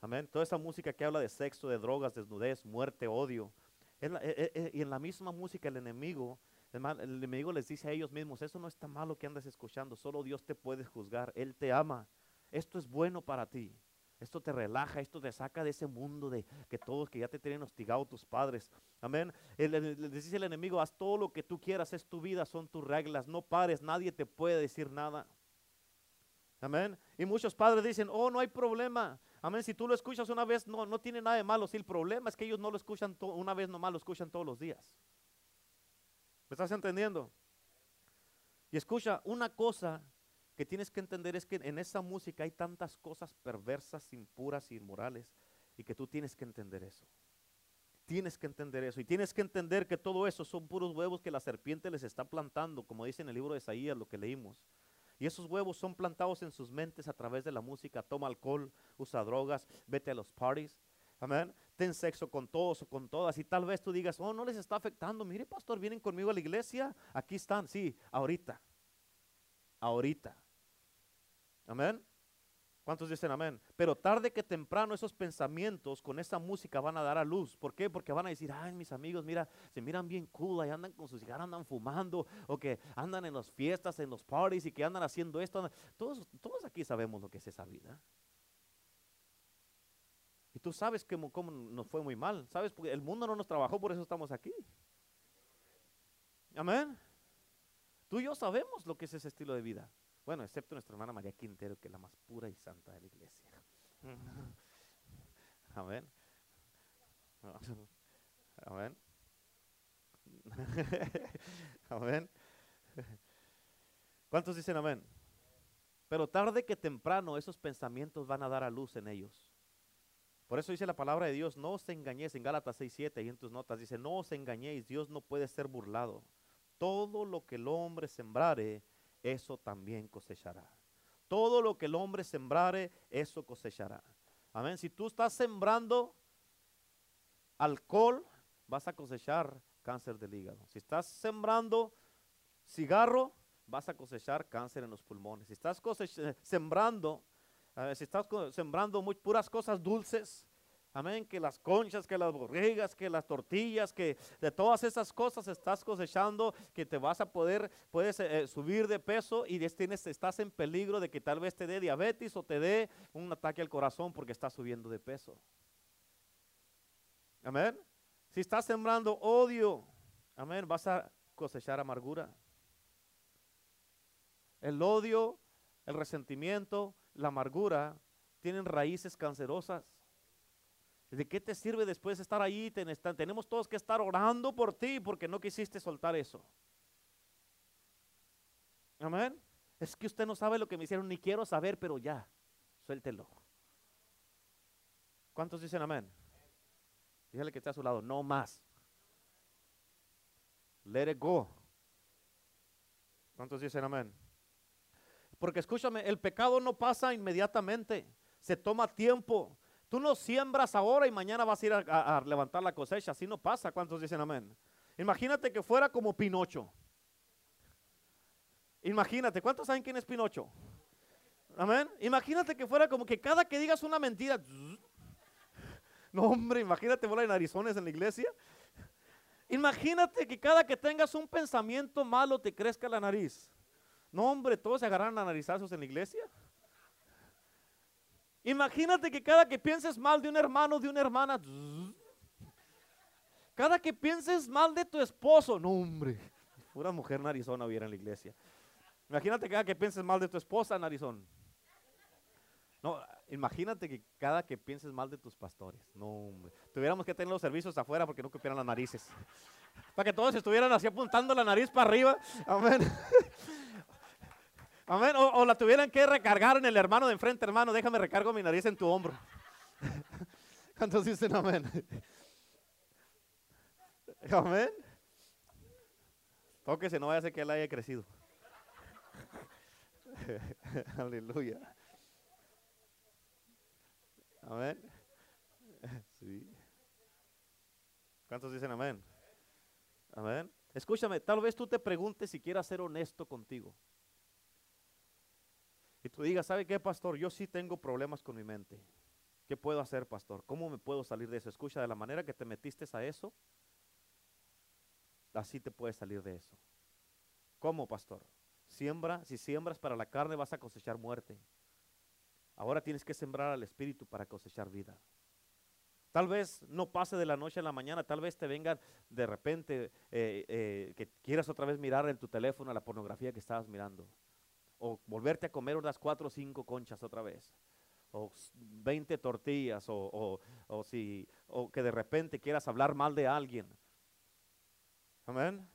Amén. Toda esa música que habla de sexo, de drogas, desnudez, muerte, odio, la- e- e- y en la misma música el enemigo, el, enemigo les dice a ellos mismos, eso no está malo que andes escuchando, solo Dios te puede juzgar, Él te ama, esto es bueno para ti, esto te relaja, esto te saca de ese mundo de que todos que ya te tienen hostigado tus padres, amén. Les dice el enemigo, haz todo lo que tú quieras, es tu vida, son tus reglas, no pares, nadie te puede decir nada. Amén. Y muchos padres dicen, oh, no hay problema. Amén. Si tú lo escuchas una vez, no, no tiene nada de malo. Si el problema es que ellos no lo escuchan una vez nomás, lo escuchan todos los días. ¿Me estás entendiendo? Y escucha, una cosa que tienes que entender es que en esa música hay tantas cosas perversas, impuras inmorales, y que tú tienes que entender eso. Tienes que entender eso. Y tienes que entender que todo eso son puros huevos que la serpiente les está plantando, como dice en el libro de Isaías, lo que leímos. Y esos huevos son plantados en sus mentes a través de la música. Toma alcohol, usa drogas, vete a los parties. Amén. Ten sexo con todos o con todas. Y tal vez tú digas, oh, no les está afectando. Mire, pastor, vienen conmigo a la iglesia. Aquí están, sí, ahorita. Ahorita. Amén. ¿Cuántos dicen amén? Pero tarde que temprano esos pensamientos con esa música van a dar a luz. ¿Por qué? Porque van a decir, ay, mis amigos, mira, se miran bien cool, y andan con sus cigarros, andan fumando, o que andan en las fiestas, en los parties, y que andan haciendo esto. andan- Todos, todos aquí sabemos lo que es esa vida. Y tú sabes cómo, cómo nos fue muy mal. ¿Sabes? Porque el mundo no nos trabajó, por eso estamos aquí. Amén. Tú y yo sabemos lo que es ese estilo de vida. Bueno, excepto nuestra hermana María Quintero, que es la más pura y santa de la iglesia. Amén. Amén. amén. ¿Cuántos dicen amén? Pero tarde que temprano esos pensamientos van a dar a luz en ellos. Por eso dice la palabra de Dios, no os engañéis, en Gálatas 6.7 y en tus notas dice, no os engañéis, Dios no puede ser burlado. Todo lo que el hombre sembrare, eso también cosechará. Todo lo que el hombre sembrare, eso cosechará. Amén. Si tú estás sembrando alcohol, vas a cosechar cáncer del hígado. Si estás sembrando cigarro, vas a cosechar cáncer en los pulmones. Si estás sembrando, si estás sembrando muy puras cosas dulces, amén, que las conchas, que las borregas, que las tortillas, que de todas esas cosas estás cosechando, que te vas a poder, puedes eh, subir de peso y tienes, estás en peligro de que tal vez te dé diabetes o te dé un ataque al corazón porque estás subiendo de peso. Amén. Si estás sembrando odio, amén, vas a cosechar amargura. El odio, el resentimiento, la amargura tienen raíces cancerosas. ¿De qué te sirve después estar ahí? Tenemos todos que estar orando por ti porque no quisiste soltar eso. Amén. Es que usted no sabe lo que me hicieron, ni quiero saber, pero ya, suéltelo. ¿Cuántos dicen amén? Dígale que está a su lado, no más. Let it go. ¿Cuántos dicen amén? Porque escúchame, el pecado no pasa inmediatamente, se toma tiempo. Tú no siembras ahora y mañana vas a ir a, levantar la cosecha, así no pasa. ¿Cuántos dicen amén? Imagínate que fuera como Pinocho. Imagínate, ¿cuántos saben quién es Pinocho? Amén. Imagínate que fuera como que cada que digas una mentira, no hombre, imagínate bola de narizones en la iglesia. Imagínate que cada que tengas un pensamiento malo te crezca la nariz. No, hombre, todos se agarran a narizazos en la iglesia. Imagínate que cada que pienses mal de un hermano, de una hermana, cada que pienses mal de tu esposo, no, hombre, pura mujer narizona hubiera en la iglesia. Imagínate cada que pienses mal de tu esposa, narizón. No, imagínate que cada que pienses mal de tus pastores, no, hombre, tuviéramos que tener los servicios afuera porque no cupieran las narices. Para que todos estuvieran así apuntando la nariz para arriba. Amén. Amén. O, la tuvieran que recargar en el hermano de enfrente, hermano, déjame recargo mi nariz en tu hombro. ¿Cuántos dicen amén? Amén. Tóquese, no vaya a ser que él haya crecido. Aleluya. Amén. Sí. ¿Cuántos dicen amén? Amén. Escúchame, tal vez tú te preguntes si quieres ser honesto contigo. Y tú digas, ¿sabe qué, pastor? Yo sí tengo problemas con mi mente. ¿Qué puedo hacer, pastor? ¿Cómo me puedo salir de eso? Escucha, de la manera que te metiste a eso, así te puedes salir de eso. ¿Cómo, pastor? Siembra, si siembras para la carne vas a cosechar muerte. Ahora tienes que sembrar al espíritu para cosechar vida. Tal vez no pase de la noche a la mañana, tal vez te venga de repente eh, eh, que quieras otra vez mirar en tu teléfono la pornografía que estabas mirando o volverte a comer unas cuatro o cinco conchas otra vez, o 20 tortillas, o, si, o que de repente quieras hablar mal de alguien. Amén.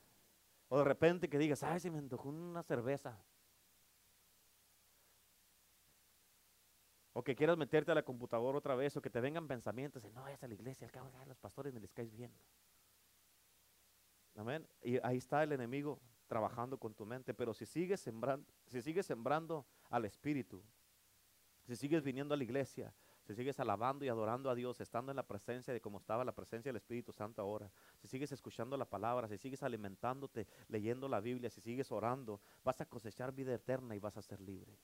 O de repente que digas, ay, se me antojó una cerveza. O que quieras meterte a la computadora otra vez, o que te vengan pensamientos, de, no, es a la iglesia, al cabo, a los pastores me les caes bien. Amén. Y ahí está el enemigo trabajando con tu mente, pero si sigues sembrando, si sigues sembrando al Espíritu, si sigues viniendo a la iglesia, si sigues alabando y adorando a Dios, estando en la presencia de como estaba la presencia del Espíritu Santo ahora, si sigues escuchando la palabra, si sigues alimentándote, leyendo la Biblia, si sigues orando, vas a cosechar vida eterna y vas a ser libre.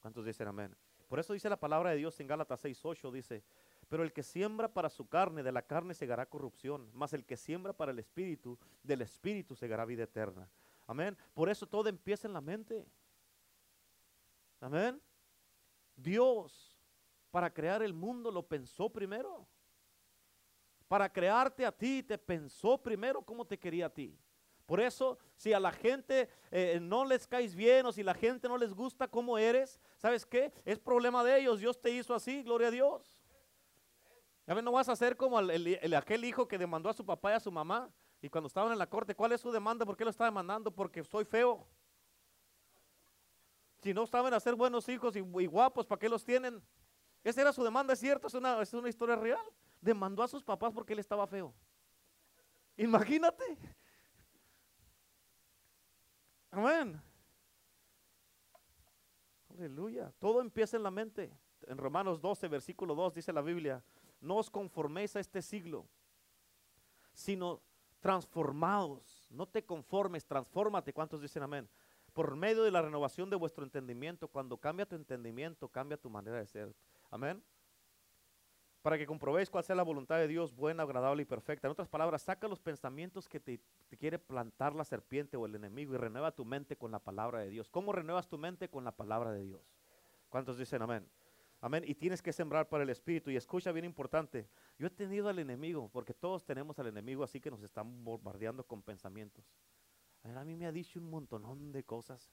¿Cuántos dicen amén? Por eso dice la palabra de Dios en Gálatas 6:8, dice, pero el que siembra para su carne, de la carne segará corrupción, mas el que siembra para el Espíritu, del Espíritu segará vida eterna. Amén. Por eso todo empieza en la mente. Amén. Dios, para crear el mundo, lo pensó primero. Para crearte a ti, te pensó primero cómo te quería a ti. Por eso, si a la gente eh, no les caes bien o si la gente no les gusta cómo eres, ¿sabes qué? Es problema de ellos. Dios te hizo así, gloria a Dios. A ver, no vas a ser como aquel hijo que demandó a su papá y a su mamá. Y cuando estaban en la corte, ¿cuál es su demanda? ¿Por qué lo está demandando? Porque soy feo. Si no saben hacer buenos hijos y, guapos, ¿para qué los tienen? Esa era su demanda, es cierto, es una, es una historia real. Demandó a sus papás porque él estaba feo. Imagínate. Amén. Aleluya. Todo empieza en la mente. En Romanos 12, versículo 2 dice la Biblia, no os conforméis a este siglo, sino transformados. No te conformes, transfórmate. ¿Cuántos dicen amén? Por medio de la renovación de vuestro entendimiento. Cuando cambia tu entendimiento, cambia tu manera de ser. Amén. Para que comprobéis cuál sea la voluntad de Dios, buena, agradable y perfecta. En otras palabras, saca los pensamientos que te, te quiere plantar la serpiente o el enemigo y renueva tu mente con la palabra de Dios. ¿Cómo renuevas tu mente? Con la palabra de Dios. ¿Cuántos dicen amén? Amén. Y tienes que sembrar para el Espíritu. Y escucha bien importante. Yo he tenido al enemigo, porque todos tenemos al enemigo, así que nos están bombardeando con pensamientos. A, mí me ha dicho un montón de cosas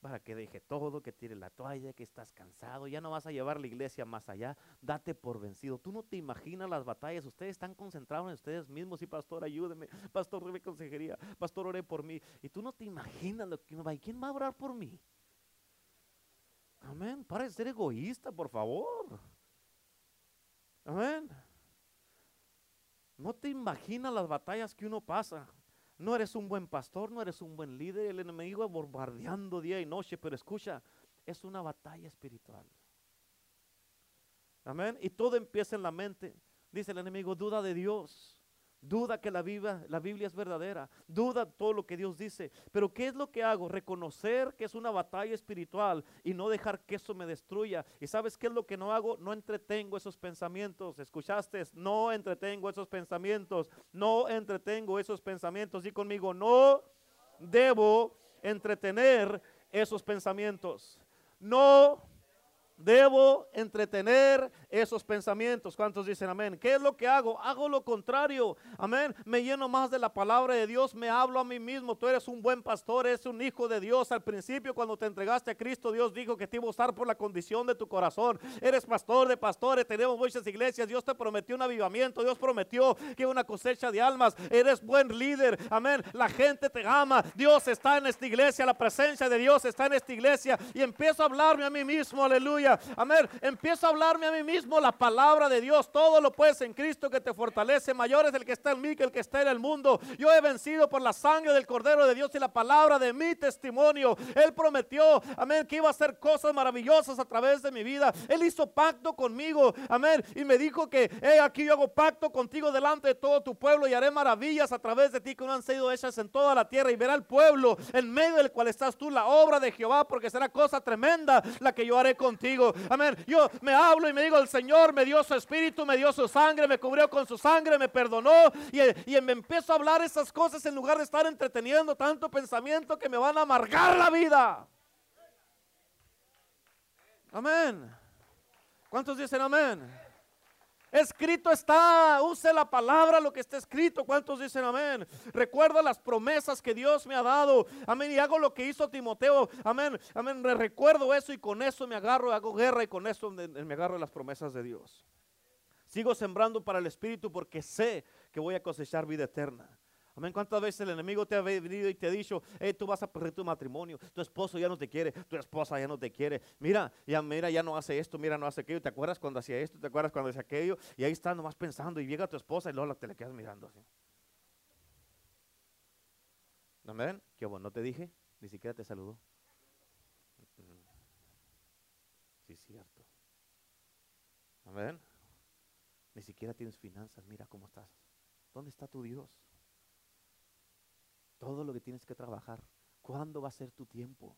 para que deje todo, que tire la toalla, que estás cansado, ya no vas a llevar la iglesia más allá, date por vencido. Tú no te imaginas las batallas, ustedes están concentrados en ustedes mismos y pastor, ayúdeme, pastor, debe consejería, pastor, ore por mí. Y tú no te imaginas lo que uno va, ¿y quién va a orar por mí? Amén. Para de ser egoísta, por favor. Amén. No te imaginas las batallas que uno pasa. No eres un buen pastor, no eres un buen líder. El enemigo bombardeando día y noche, pero escucha, es una batalla espiritual. Amén. Y todo empieza en la mente. Dice el enemigo, duda de Dios. Duda que la Biblia, la Biblia es verdadera. Duda todo lo que Dios dice. Pero ¿qué es lo que hago? Reconocer que es una batalla espiritual y no dejar que eso me destruya. ¿Y sabes qué es lo que no hago? No entretengo esos pensamientos. ¿Escuchaste? No entretengo esos pensamientos. No entretengo esos pensamientos. Y conmigo, no debo entretener esos pensamientos. No Debo entretener esos pensamientos. ¿Cuántos dicen amén? ¿Qué es lo que hago? Hago lo contrario. Amén. Me lleno más de la palabra de Dios. Me hablo a mí mismo. Tú eres un buen pastor, eres un hijo de Dios. Al principio, cuando te entregaste a Cristo, Dios dijo que te iba a usar por la condición de tu corazón. Eres pastor de pastores. Tenemos muchas iglesias. Dios te prometió un avivamiento. Dios prometió que una cosecha de almas. Eres buen líder. Amén. La gente te ama. Dios está en esta iglesia. La presencia de Dios está en esta iglesia. Y empiezo a hablarme a mí mismo. Aleluya. Amén. Empiezo a hablarme a mí mismo la palabra de Dios. Todo lo puedes en Cristo que te fortalece. Mayor es el que está en mí que el que está en el mundo. Yo he vencido por la sangre del Cordero de Dios y la palabra de mi testimonio. Él prometió, amén, que iba a hacer cosas maravillosas a través de mi vida. Él hizo pacto conmigo, amén. Y me dijo que, hey, aquí yo hago pacto contigo delante de todo tu pueblo y haré maravillas a través de ti que no han sido hechas en toda la tierra. Y verá el pueblo en medio del cual estás tú, la obra de Jehová, porque será cosa tremenda la que yo haré contigo. Amén. Yo me hablo y me digo, el Señor me dio su espíritu, me dio su sangre, me cubrió con su sangre, me perdonó. Y, y me empiezo a hablar esas cosas en lugar de estar entreteniendo tanto pensamiento que me van a amargar la vida. Amén. ¿Cuántos dicen amén? Escrito está, use la palabra lo que está escrito. ¿Cuántos dicen amén? Recuerda las promesas que Dios me ha dado. Amén. Y hago lo que hizo Timoteo. Amén. Amén. Recuerdo eso y con eso me agarro, hago guerra y con eso me agarro las promesas de Dios. Sigo sembrando para el Espíritu porque sé que voy a cosechar vida eterna. Amén. ¿Cuántas veces el enemigo te ha venido y te ha dicho, hey, tú vas a perder tu matrimonio, tu esposo ya no te quiere, tu esposa ya no te quiere. Mira, ya mira, ya no hace esto, mira, no hace aquello. ¿Te acuerdas cuando hacía esto? ¿Te acuerdas cuando hacía aquello? Y ahí estás nomás pensando y llega tu esposa y luego te le quedas mirando así. Amén. Qué bueno, no te dije, ni siquiera te saludó. Sí, cierto. Amén. Ni siquiera tienes finanzas, mira cómo estás. ¿Dónde está tu Dios? Todo lo que tienes que trabajar. ¿Cuándo va a ser tu tiempo?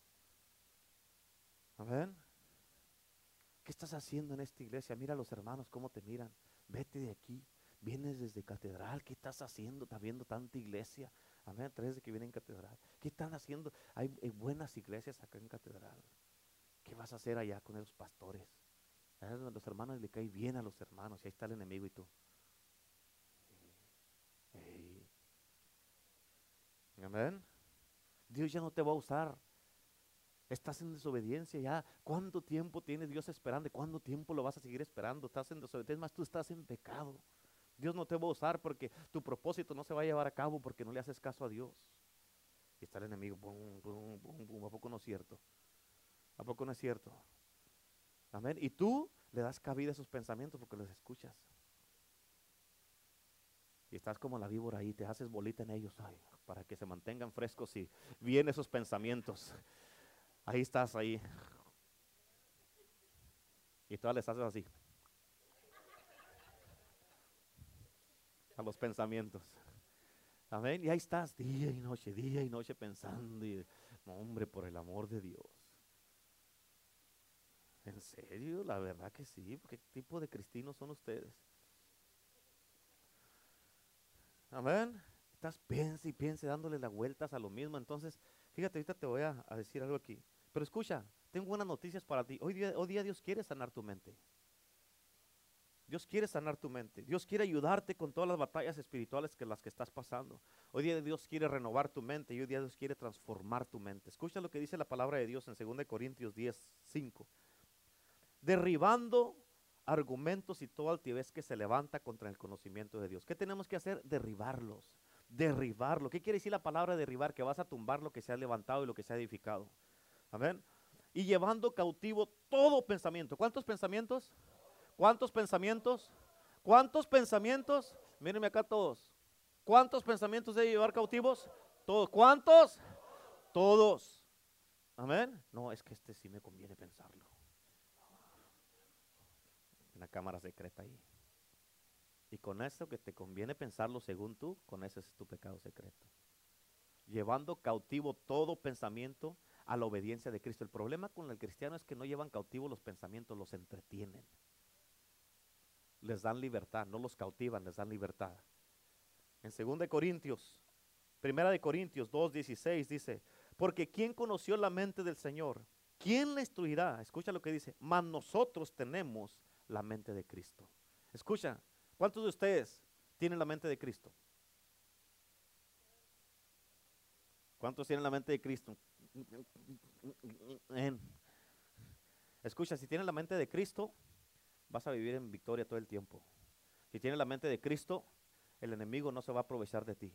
Amén. ¿Qué estás haciendo en esta iglesia? Mira a los hermanos cómo te miran. Vete de aquí. Vienes desde catedral. ¿Qué estás haciendo? Está viendo tanta iglesia. Amén. Tres de que vienen en catedral. ¿Qué están haciendo? Hay, buenas iglesias acá en catedral. ¿Qué vas a hacer allá con esos pastores? A los hermanos le cae bien a los hermanos. Y ahí está el enemigo y tú. Amén. Dios ya no te va a usar. Estás en desobediencia ya. ¿Cuánto tiempo tiene Dios esperando? ¿Cuánto tiempo lo vas a seguir esperando? Estás en desobediencia. Más tú estás en pecado. Dios no te va a usar porque tu propósito no se va a llevar a cabo porque no le haces caso a Dios. Y está el enemigo. ¿A poco no es cierto? ¿A poco no es cierto? Amén. Y tú le das cabida a esos pensamientos porque los escuchas. Y estás como la víbora ahí, te haces bolita en ellos para que se mantengan frescos y vienen esos pensamientos. Ahí estás ahí. Y todas les haces así. A los pensamientos. Amén. Y ahí estás día y noche, día y noche pensando. Y, hombre, por el amor de Dios. ¿En serio? La verdad que sí. ¿Qué tipo de cristinos son ustedes? Amén. Estás piensa y piensa dándole las vueltas a lo mismo. Entonces, fíjate, ahorita te voy a, a decir algo aquí. Pero escucha, tengo buenas noticias para ti. Hoy día, hoy día Dios quiere sanar tu mente. Dios quiere sanar tu mente. Dios quiere ayudarte con todas las batallas espirituales que las que estás pasando. Hoy día Dios quiere renovar tu mente y hoy día Dios quiere transformar tu mente. Escucha lo que dice la palabra de Dios en 2 Corintios 10, 5. Derribando argumentos y toda altivez que se levanta contra el conocimiento de Dios. ¿Qué tenemos que hacer? Derribarlos. Derribarlo. ¿Qué quiere decir la palabra derribar? Que vas a tumbar lo que se ha levantado y lo que se ha edificado. Amén. Y llevando cautivo todo pensamiento. ¿Cuántos pensamientos? ¿Cuántos pensamientos? ¿Cuántos pensamientos? Mírenme acá todos. ¿Cuántos pensamientos debe llevar cautivos? Todos. ¿Cuántos? Todos. Amén. No, es que este sí me conviene pensarlo. Una cámara secreta ahí. Y con eso que te conviene pensarlo según tú, con ese es tu pecado secreto. Llevando cautivo todo pensamiento a la obediencia de Cristo. El problema con el cristiano es que no llevan cautivo los pensamientos, los entretienen. Les dan libertad, no los cautivan, les dan libertad. En 2 Corintios, Primera de Corintios 2:16 dice, porque ¿quién conoció la mente del Señor? ¿Quién le instruirá? Escucha lo que dice, mas nosotros tenemos la mente de Cristo. Escucha, ¿cuántos de ustedes tienen la mente de Cristo? ¿Cuántos tienen la mente de Cristo? Escucha, si tienes la mente de Cristo, vas a vivir en victoria todo el tiempo. Si tienes la mente de Cristo, el enemigo no se va a aprovechar de ti.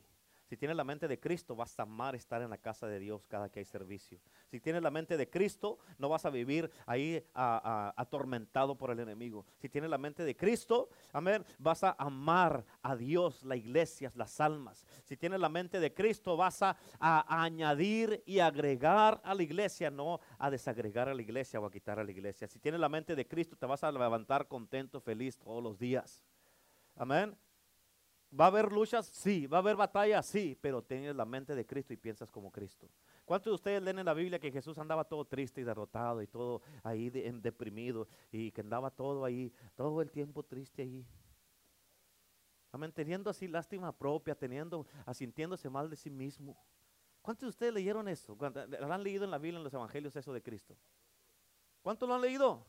Si tienes la mente de Cristo, vas a amar estar en la casa de Dios cada que hay servicio. Si tienes la mente de Cristo, no vas a vivir ahí atormentado por el enemigo. Si tienes la mente de Cristo, amén, vas a amar a Dios, la iglesia, las almas. Si tienes la mente de Cristo, vas a, a añadir y agregar a la iglesia, no a desagregar a la iglesia o a quitar a la iglesia. Si tienes la mente de Cristo, te vas a levantar contento, feliz todos los días. Amén. ¿Va a haber luchas? Sí. ¿Va a haber batallas? Sí. Pero tienes la mente de Cristo y piensas como Cristo. ¿Cuántos de ustedes leen en la Biblia que Jesús andaba todo triste y derrotado y todo ahí deprimido y que andaba todo ahí, todo el tiempo triste ahí? Amén, teniendo así lástima propia, teniendo, asintiéndose mal de sí mismo. ¿Cuántos de ustedes leyeron eso? ¿Lo han leído en la Biblia, en los evangelios, eso de Cristo? ¿Cuántos lo han leído?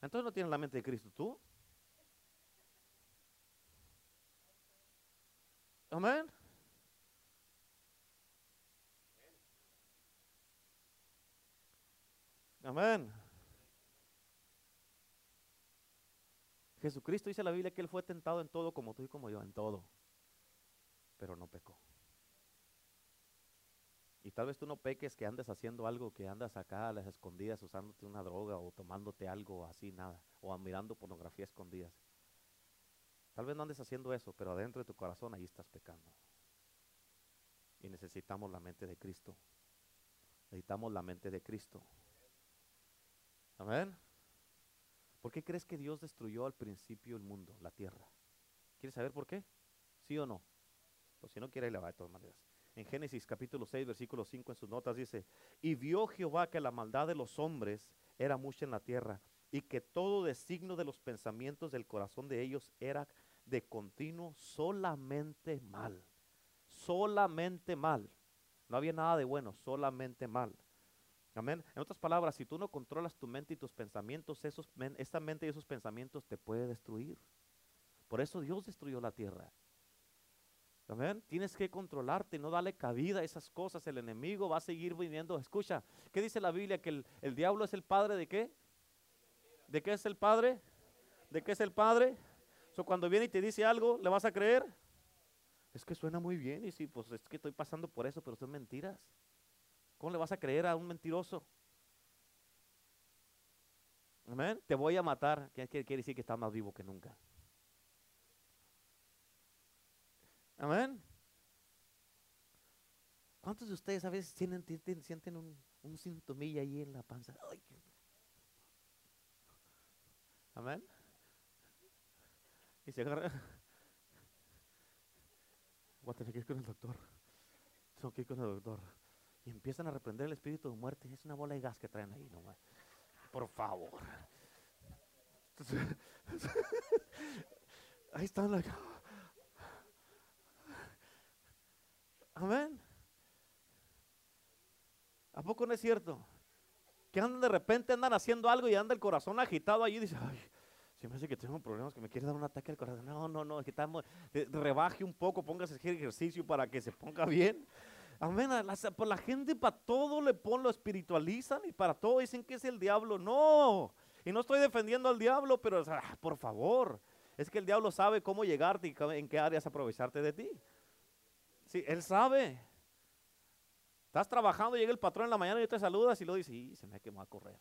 Entonces no tienen la mente de Cristo. ¿Tú? Amén. Amén. Jesucristo dice la Biblia que Él fue tentado en todo como tú y como yo, en todo. Pero no pecó. Y tal vez tú no peques que andes haciendo algo, que andas acá a las escondidas usándote una droga o tomándote algo así, nada. O mirando pornografía escondidas. Tal vez no andes haciendo eso, pero adentro de tu corazón ahí estás pecando. Y necesitamos la mente de Cristo. Necesitamos la mente de Cristo. Amén. ¿Por qué crees que Dios destruyó al principio el mundo, la tierra? ¿Quieres saber por qué? ¿Sí o no? O si no quiere, le va de todas maneras. En Génesis capítulo 6, versículo 5 en sus notas dice, y vio Jehová que la maldad de los hombres era mucha en la tierra y que todo designo de los pensamientos del corazón de ellos era de continuo solamente mal. Solamente mal. No había nada de bueno, solamente mal. Amén. En otras palabras, si tú no controlas tu mente y tus pensamientos, esos, esta mente y esos pensamientos te puede destruir. Por eso Dios destruyó la tierra. Amén. Tienes que controlarte, no darle cabida a esas cosas. El enemigo va a seguir viniendo. Escucha, ¿qué dice la Biblia? Que el, el diablo es el padre de qué? ¿De qué es el padre? ¿De qué es el padre? So, cuando viene y te dice algo, ¿le vas a creer? Es que suena muy bien y sí, pues es que estoy pasando por eso, pero son mentiras. ¿Cómo le vas a creer a un mentiroso? Amén. Te voy a matar. ¿Qué quiere decir que está más vivo que nunca? Amén. ¿Cuántos de ustedes a veces sienten, sienten un, un sintomilla ahí en la panza? Amén. Y se agarra. Voy a tener que ir con el doctor. Tengo que ir con el doctor. Y empiezan a reprender el espíritu de muerte. Es una bola de gas que traen ahí nomás. Por favor. Ahí están. Like, Amén. ¿A poco no es cierto? Que andan de repente, andan haciendo algo y anda el corazón agitado allí y dice, ay, se me hace que tengo problemas, que me quiere dar un ataque al corazón. No, no, no, que estamos, rebaje un poco, póngase ejercicio para que se ponga bien. Amén. La, por la gente para todo le ponen, lo espiritualizan y para todo dicen que es el diablo. No. Y no estoy defendiendo al diablo, pero ah, por favor. Es que el diablo sabe cómo llegarte y en qué áreas aprovecharte de ti. Sí, él sabe. Estás trabajando, llega el patrón en la mañana y te saludas y lo dice, sí, se me quemó a correr.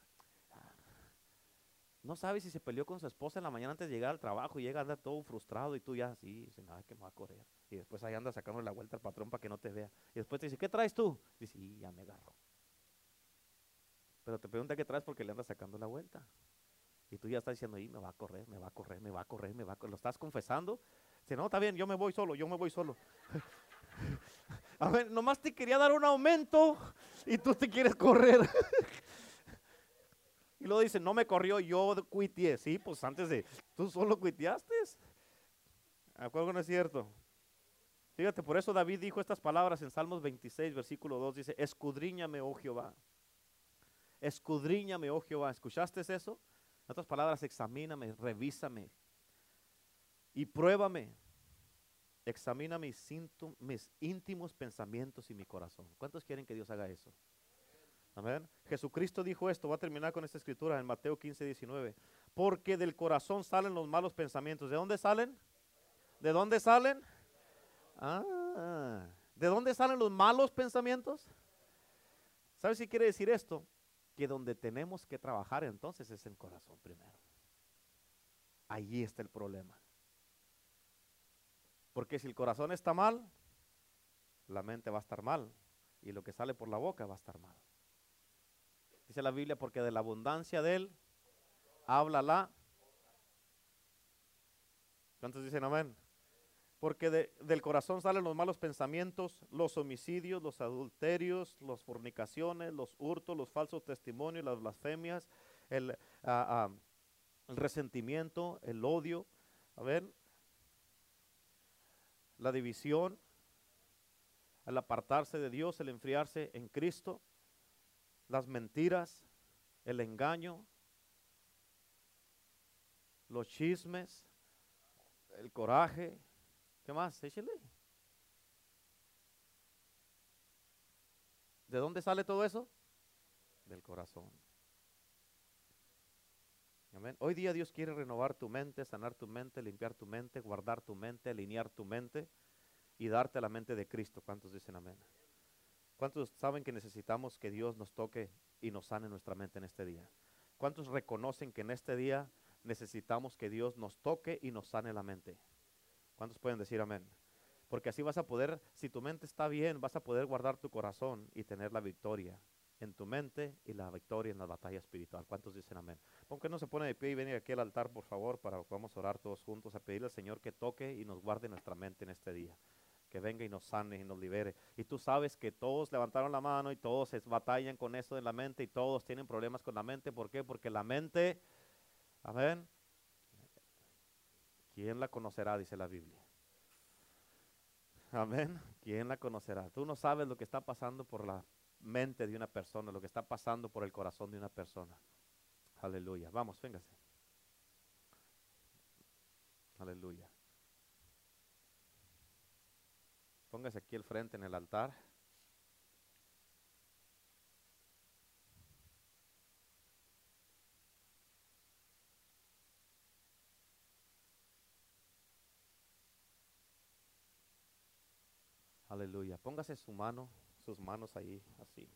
No sabes si se peleó con su esposa en la mañana antes de llegar al trabajo y llega anda todo frustrado y tú ya, sí, se me quemó a correr. Y después ahí anda sacando la vuelta al patrón para que no te vea. Y después te dice, ¿qué traes tú? Dice, sí, ya me agarro. Pero te pregunta qué traes porque le anda sacando la vuelta. Y tú ya estás diciendo, y me va a correr, me va a correr, me va a correr, me va a correr. Lo estás confesando. Dice, no, está bien, yo me voy solo, yo me voy solo. A ver, nomás te quería dar un aumento y tú te quieres correr. y luego dice, no me corrió, yo cuiteé. Sí, pues antes de, tú solo cuiteaste. Acuerdo no es cierto. Fíjate, por eso David dijo estas palabras en Salmos 26, versículo 2, dice, escudriñame, oh Jehová. Escudriñame, oh Jehová. ¿Escuchaste eso? En otras palabras, examíname, revísame y pruébame examina mis, mis íntimos pensamientos y mi corazón. ¿Cuántos quieren que Dios haga eso? Jesucristo dijo esto, voy a terminar con esta escritura en Mateo 15, 19. Porque del corazón salen los malos pensamientos. ¿De dónde salen? ¿De dónde salen? Ah, ¿de dónde salen los malos pensamientos? ¿Sabes si quiere decir esto? Que donde tenemos que trabajar entonces es el corazón primero. Allí está el problema. Porque si el corazón está mal, la mente va a estar mal. Y lo que sale por la boca va a estar mal. Dice la Biblia, porque de la abundancia de él habla la. ¿Cuántos dicen amén? Porque del corazón salen los malos pensamientos, los homicidios, los adulterios, las fornicaciones, los hurtos, los falsos testimonios, las blasfemias, el, ah, ah, el resentimiento, el odio. A ver, la división, al apartarse de Dios, el enfriarse en Cristo, las mentiras, el engaño, los chismes, el coraje. ¿Qué más? Échale. ¿De dónde sale todo eso? Del corazón. Hoy día Dios quiere renovar tu mente, sanar tu mente, limpiar tu mente, guardar tu mente, alinear tu mente y darte la mente de Cristo. ¿Cuántos dicen amén? ¿Cuántos saben que necesitamos que Dios nos toque y nos sane nuestra mente en este día? ¿Cuántos reconocen que en este día necesitamos que Dios nos toque y nos sane la mente? ¿Cuántos pueden decir amén? Porque así vas a poder, si tu mente está bien, vas a poder guardar tu corazón y tener la victoria en tu mente y la victoria en la batalla espiritual. ¿Cuántos dicen amén? ¿Por qué no se pone de pie y viene aquí al altar, por favor, para que podamos orar todos juntos a pedirle al Señor que toque y nos guarde nuestra mente en este día? Que venga y nos sane y nos libere. Y tú sabes que todos levantaron la mano y todos se batallan con eso de la mente y todos tienen problemas con la mente. ¿Por qué? Porque la mente, amén, ¿quién la conocerá? Dice la Biblia. Amén. ¿Quién la conocerá? Tú no sabes lo que está pasando por la mente de una persona, lo que está pasando por el corazón de una persona. Aleluya. Vamos, véngase. Aleluya. Póngase aquí al frente en el altar. Aleluya. Póngase su mano, sus manos ahí, así.